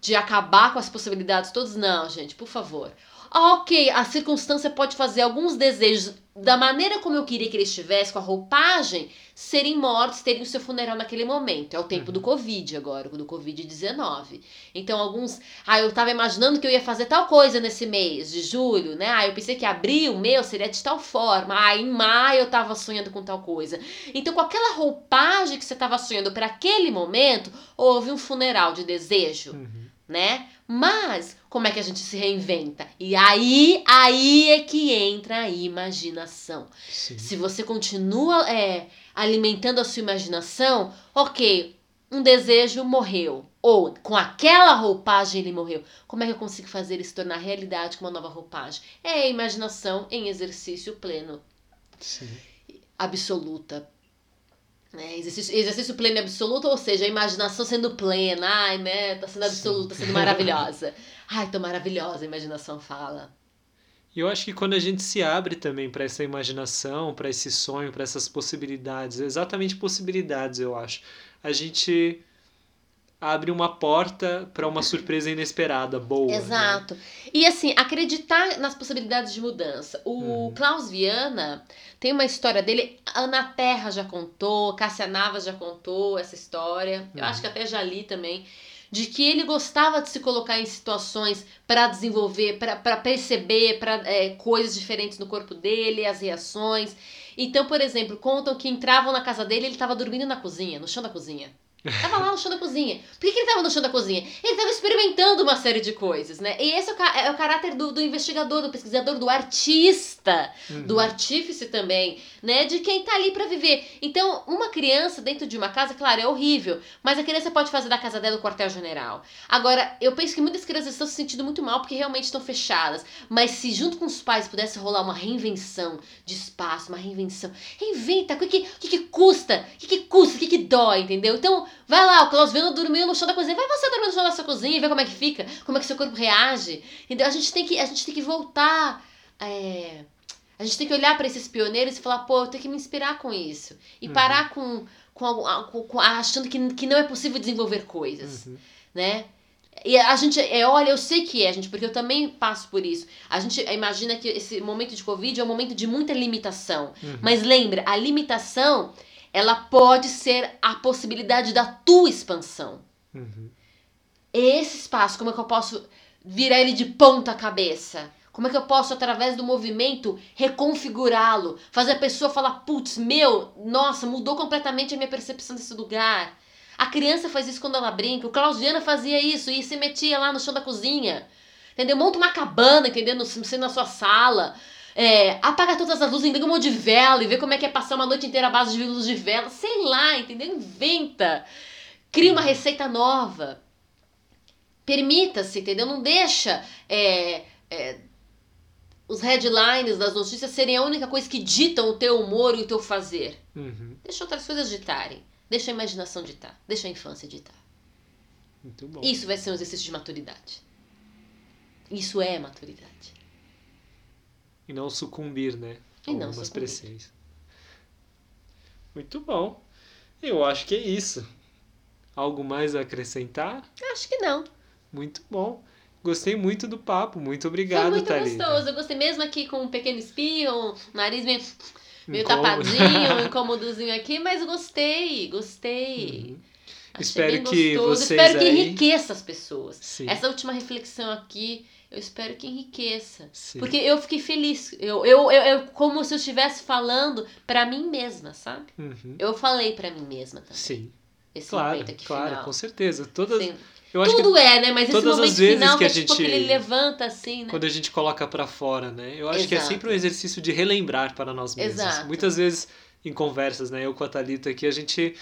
de acabar com as possibilidades todas, não, gente, por favor. Ah, Ok, a circunstância pode fazer alguns desejos da maneira como eu queria que ele estivesse, com a roupagem, serem mortos, terem o seu funeral naquele momento. É o tempo Uhum. do Covid agora, do Covid-19. Então, alguns. Ah, eu tava imaginando que eu ia fazer tal coisa nesse mês de julho, né? Ah, eu pensei que abril, meu, seria de tal forma. Ah, em maio eu tava sonhando com tal coisa. Então, com aquela roupagem que você tava sonhando para aquele momento, houve um funeral de desejo Uhum. né? Mas como é que a gente se reinventa? E aí, aí é que entra a imaginação. Sim. Se você continua é, alimentando a sua imaginação, ok, um desejo morreu. Ou com aquela roupagem ele morreu. Como é que eu consigo fazer ele se tornar realidade com uma nova roupagem? É a imaginação em exercício pleno, Sim. absoluta. É, exercício, exercício pleno e absoluto, ou seja, a imaginação sendo plena, ai, né? Tá sendo absoluta, sendo maravilhosa. Ai, tô maravilhosa, a imaginação fala. E eu acho que quando a gente se abre também para essa imaginação, para esse sonho, para essas possibilidades, exatamente possibilidades, eu acho, a gente abre uma porta para uma surpresa inesperada, boa. né? Exato. E assim, acreditar nas possibilidades de mudança. O Uhum. Klaus Viana tem uma história dele, a Ana Terra já contou, Cássia Navas já contou essa história. Eu Uhum. acho que até já li também. De que ele gostava de se colocar em situações para desenvolver, para perceber pra, é, coisas diferentes no corpo dele, as reações. Então, por exemplo, contam que entravam na casa dele e ele estava dormindo na cozinha, no chão da cozinha. Tava lá no chão da cozinha. Por que, que ele tava no chão da cozinha? Ele tava experimentando uma série de coisas, né? E esse é o, é o caráter do, do investigador, do pesquisador, do artista, Uhum. do artífice também, né? De quem tá ali pra viver. Então, uma criança dentro de uma casa, claro, é horrível, mas a criança pode fazer da casa dela o quartel-general. Agora, eu penso que muitas crianças estão se sentindo muito mal porque realmente estão fechadas. Mas se junto com os pais pudesse rolar uma reinvenção de espaço, uma reinvenção. Reinventa, o que, que, que, que custa? O que, que custa? O que, que dói, entendeu? Então, vai lá, o Klaus dormiu no chão da cozinha. Vai você dormir no chão da sua cozinha e ver como é que fica, como é que seu corpo reage. Entendeu? A gente tem que, a gente tem que voltar. é, A gente tem que olhar para esses pioneiros e falar, pô, eu tenho que me inspirar com isso. E Uhum. parar com, com, com, com achando que, que não é possível desenvolver coisas, uhum. né? E a gente, é, olha, eu sei que é, gente, porque eu também passo por isso. A gente imagina que esse momento de Covid é um momento de muita limitação. Uhum. Mas lembra, a limitação, ela pode ser a possibilidade da tua expansão. Uhum. Esse espaço, como é que eu posso virar ele de ponta cabeça? Como é que eu posso, através do movimento, reconfigurá-lo? Fazer a pessoa falar, putz, meu, nossa, mudou completamente a minha percepção desse lugar. A criança faz isso quando ela brinca. O Claudiana fazia isso e se metia lá no chão da cozinha. Entendeu? Monta uma cabana, entendeu? No, na sua sala. É, apaga todas as luzes, liga um monte de vela e vê como é que é passar uma noite inteira à base de luz de vela. Sei lá, entendeu? Inventa. Cria uma receita nova. Permita-se, entendeu? Não deixa é, é, os headlines das notícias serem a única coisa que ditam o teu humor e o teu fazer. Uhum. Deixa outras coisas ditarem. Deixa a imaginação ditar. Deixa a infância ditar. Isso vai ser um exercício de maturidade. Isso é maturidade. E não sucumbir, né? E não Algumas pressões. Muito bom. Eu acho que é isso. Algo mais a acrescentar? Acho que não. Muito bom. Gostei muito do papo. Muito obrigado, Foi muito Thalita. gostoso. Eu gostei mesmo aqui com um pequeno espio, um nariz meio, meio tapadinho, um incômodozinho aqui, mas gostei, gostei. Uhum. Espero que vocês Espero que aí... enriqueça as pessoas. Sim. Essa última reflexão aqui, eu espero que enriqueça. Sim. Porque eu fiquei feliz. Eu, eu, eu, eu, como se eu estivesse falando para mim mesma, sabe? Uhum. Eu falei para mim mesma também. Sim. Esse claro, momento aqui claro, final. com certeza. Todas, Sim. Eu Tudo é, né? Mas esse momento final que, a é tipo gente, ele levanta assim, né? Quando a gente coloca para fora, né? Eu acho Exato. que é sempre um exercício de relembrar para nós mesmos. Exato. Muitas vezes em conversas, né? Eu com a Thalita aqui, a gente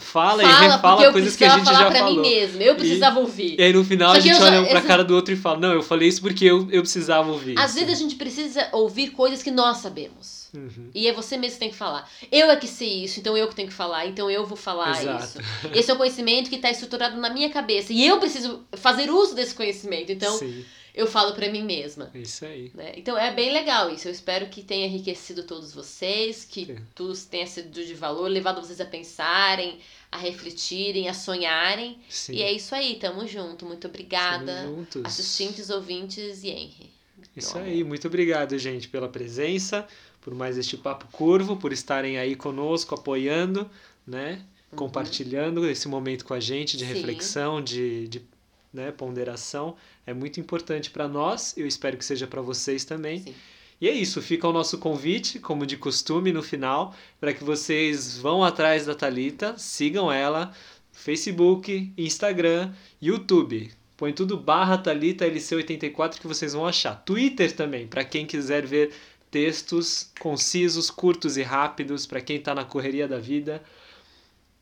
fala, fala e refala coisas que a gente já falou. Mim mesmo. Eu precisava e, ouvir. E aí no final Só a gente já, olha pra essa... cara do outro e fala: Não, eu falei isso porque eu, eu precisava ouvir. Às vezes a gente precisa ouvir coisas que nós sabemos. Uhum. E é você mesmo que tem que falar. Eu é que sei isso, então eu que tenho que falar, então eu vou falar Exato. isso. Esse é o conhecimento que está estruturado na minha cabeça. E eu preciso fazer uso desse conhecimento. Então, Sim. Eu falo para mim mesma. Isso aí. Né? Então, é bem legal isso. Eu espero que tenha enriquecido todos vocês, que Sim. tudo tenha sido de valor, levado vocês a pensarem, a refletirem, a sonharem. Sim. E é isso aí. Tamo junto. Muito obrigada. Assistentes, ouvintes e Henry. Isso aí. Muito obrigado, gente, pela presença por mais este papo curvo, por estarem aí conosco, apoiando, né? Uhum. Compartilhando esse momento com a gente de Sim. reflexão, de, de né, ponderação. É muito importante para nós, eu espero que seja para vocês também. Sim. E é isso, fica o nosso convite, como de costume, no final, para que vocês vão atrás da Talita, sigam ela, Facebook, Instagram, YouTube. Põe tudo barra Talita LC84 que vocês vão achar. Twitter também, para quem quiser ver textos concisos, curtos e rápidos para quem está na correria da vida.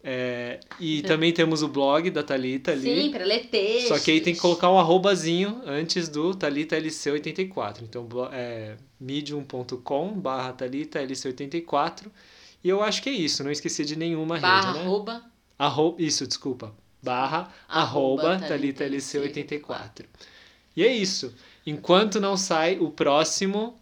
É, e também temos o blog da Talita ali. Sim, para ler textos. Só que aí tem que colocar um arrobazinho antes do Talita LC84. Então é medium.com barra Talita LC84. E eu acho que é isso, não esqueci de nenhuma barra rede, né? Arroba. Arroba, isso, desculpa. Barra arroba, arroba Talita LC84. E é isso. Enquanto não sai o próximo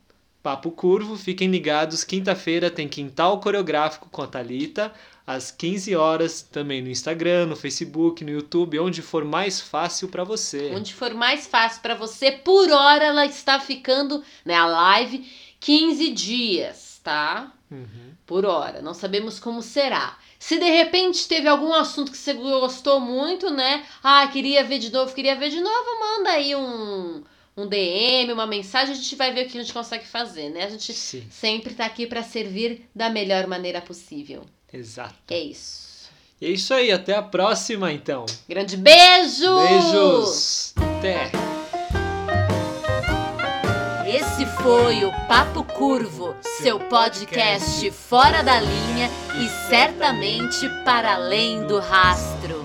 Papo Curvo, fiquem ligados, quinta-feira tem Quintal Coreográfico com a Thalita, às 15 horas, também no Instagram, no Facebook, no YouTube, onde for mais fácil para você. Onde for mais fácil para você, por hora ela está ficando, né, a live, 15 dias, tá? Uhum. Por hora, não sabemos como será. Se de repente teve algum assunto que você gostou muito, né? Ah, queria ver de novo, queria ver de novo, manda aí um um DM, uma mensagem, a gente vai ver o que a gente consegue fazer, né? A gente Sim. sempre tá aqui para servir da melhor maneira possível. Exato. É isso. E é isso aí, até a próxima então. Grande beijo! Beijos! Até! Esse foi o Papo Curvo, seu podcast fora da linha e certamente para além do rastro.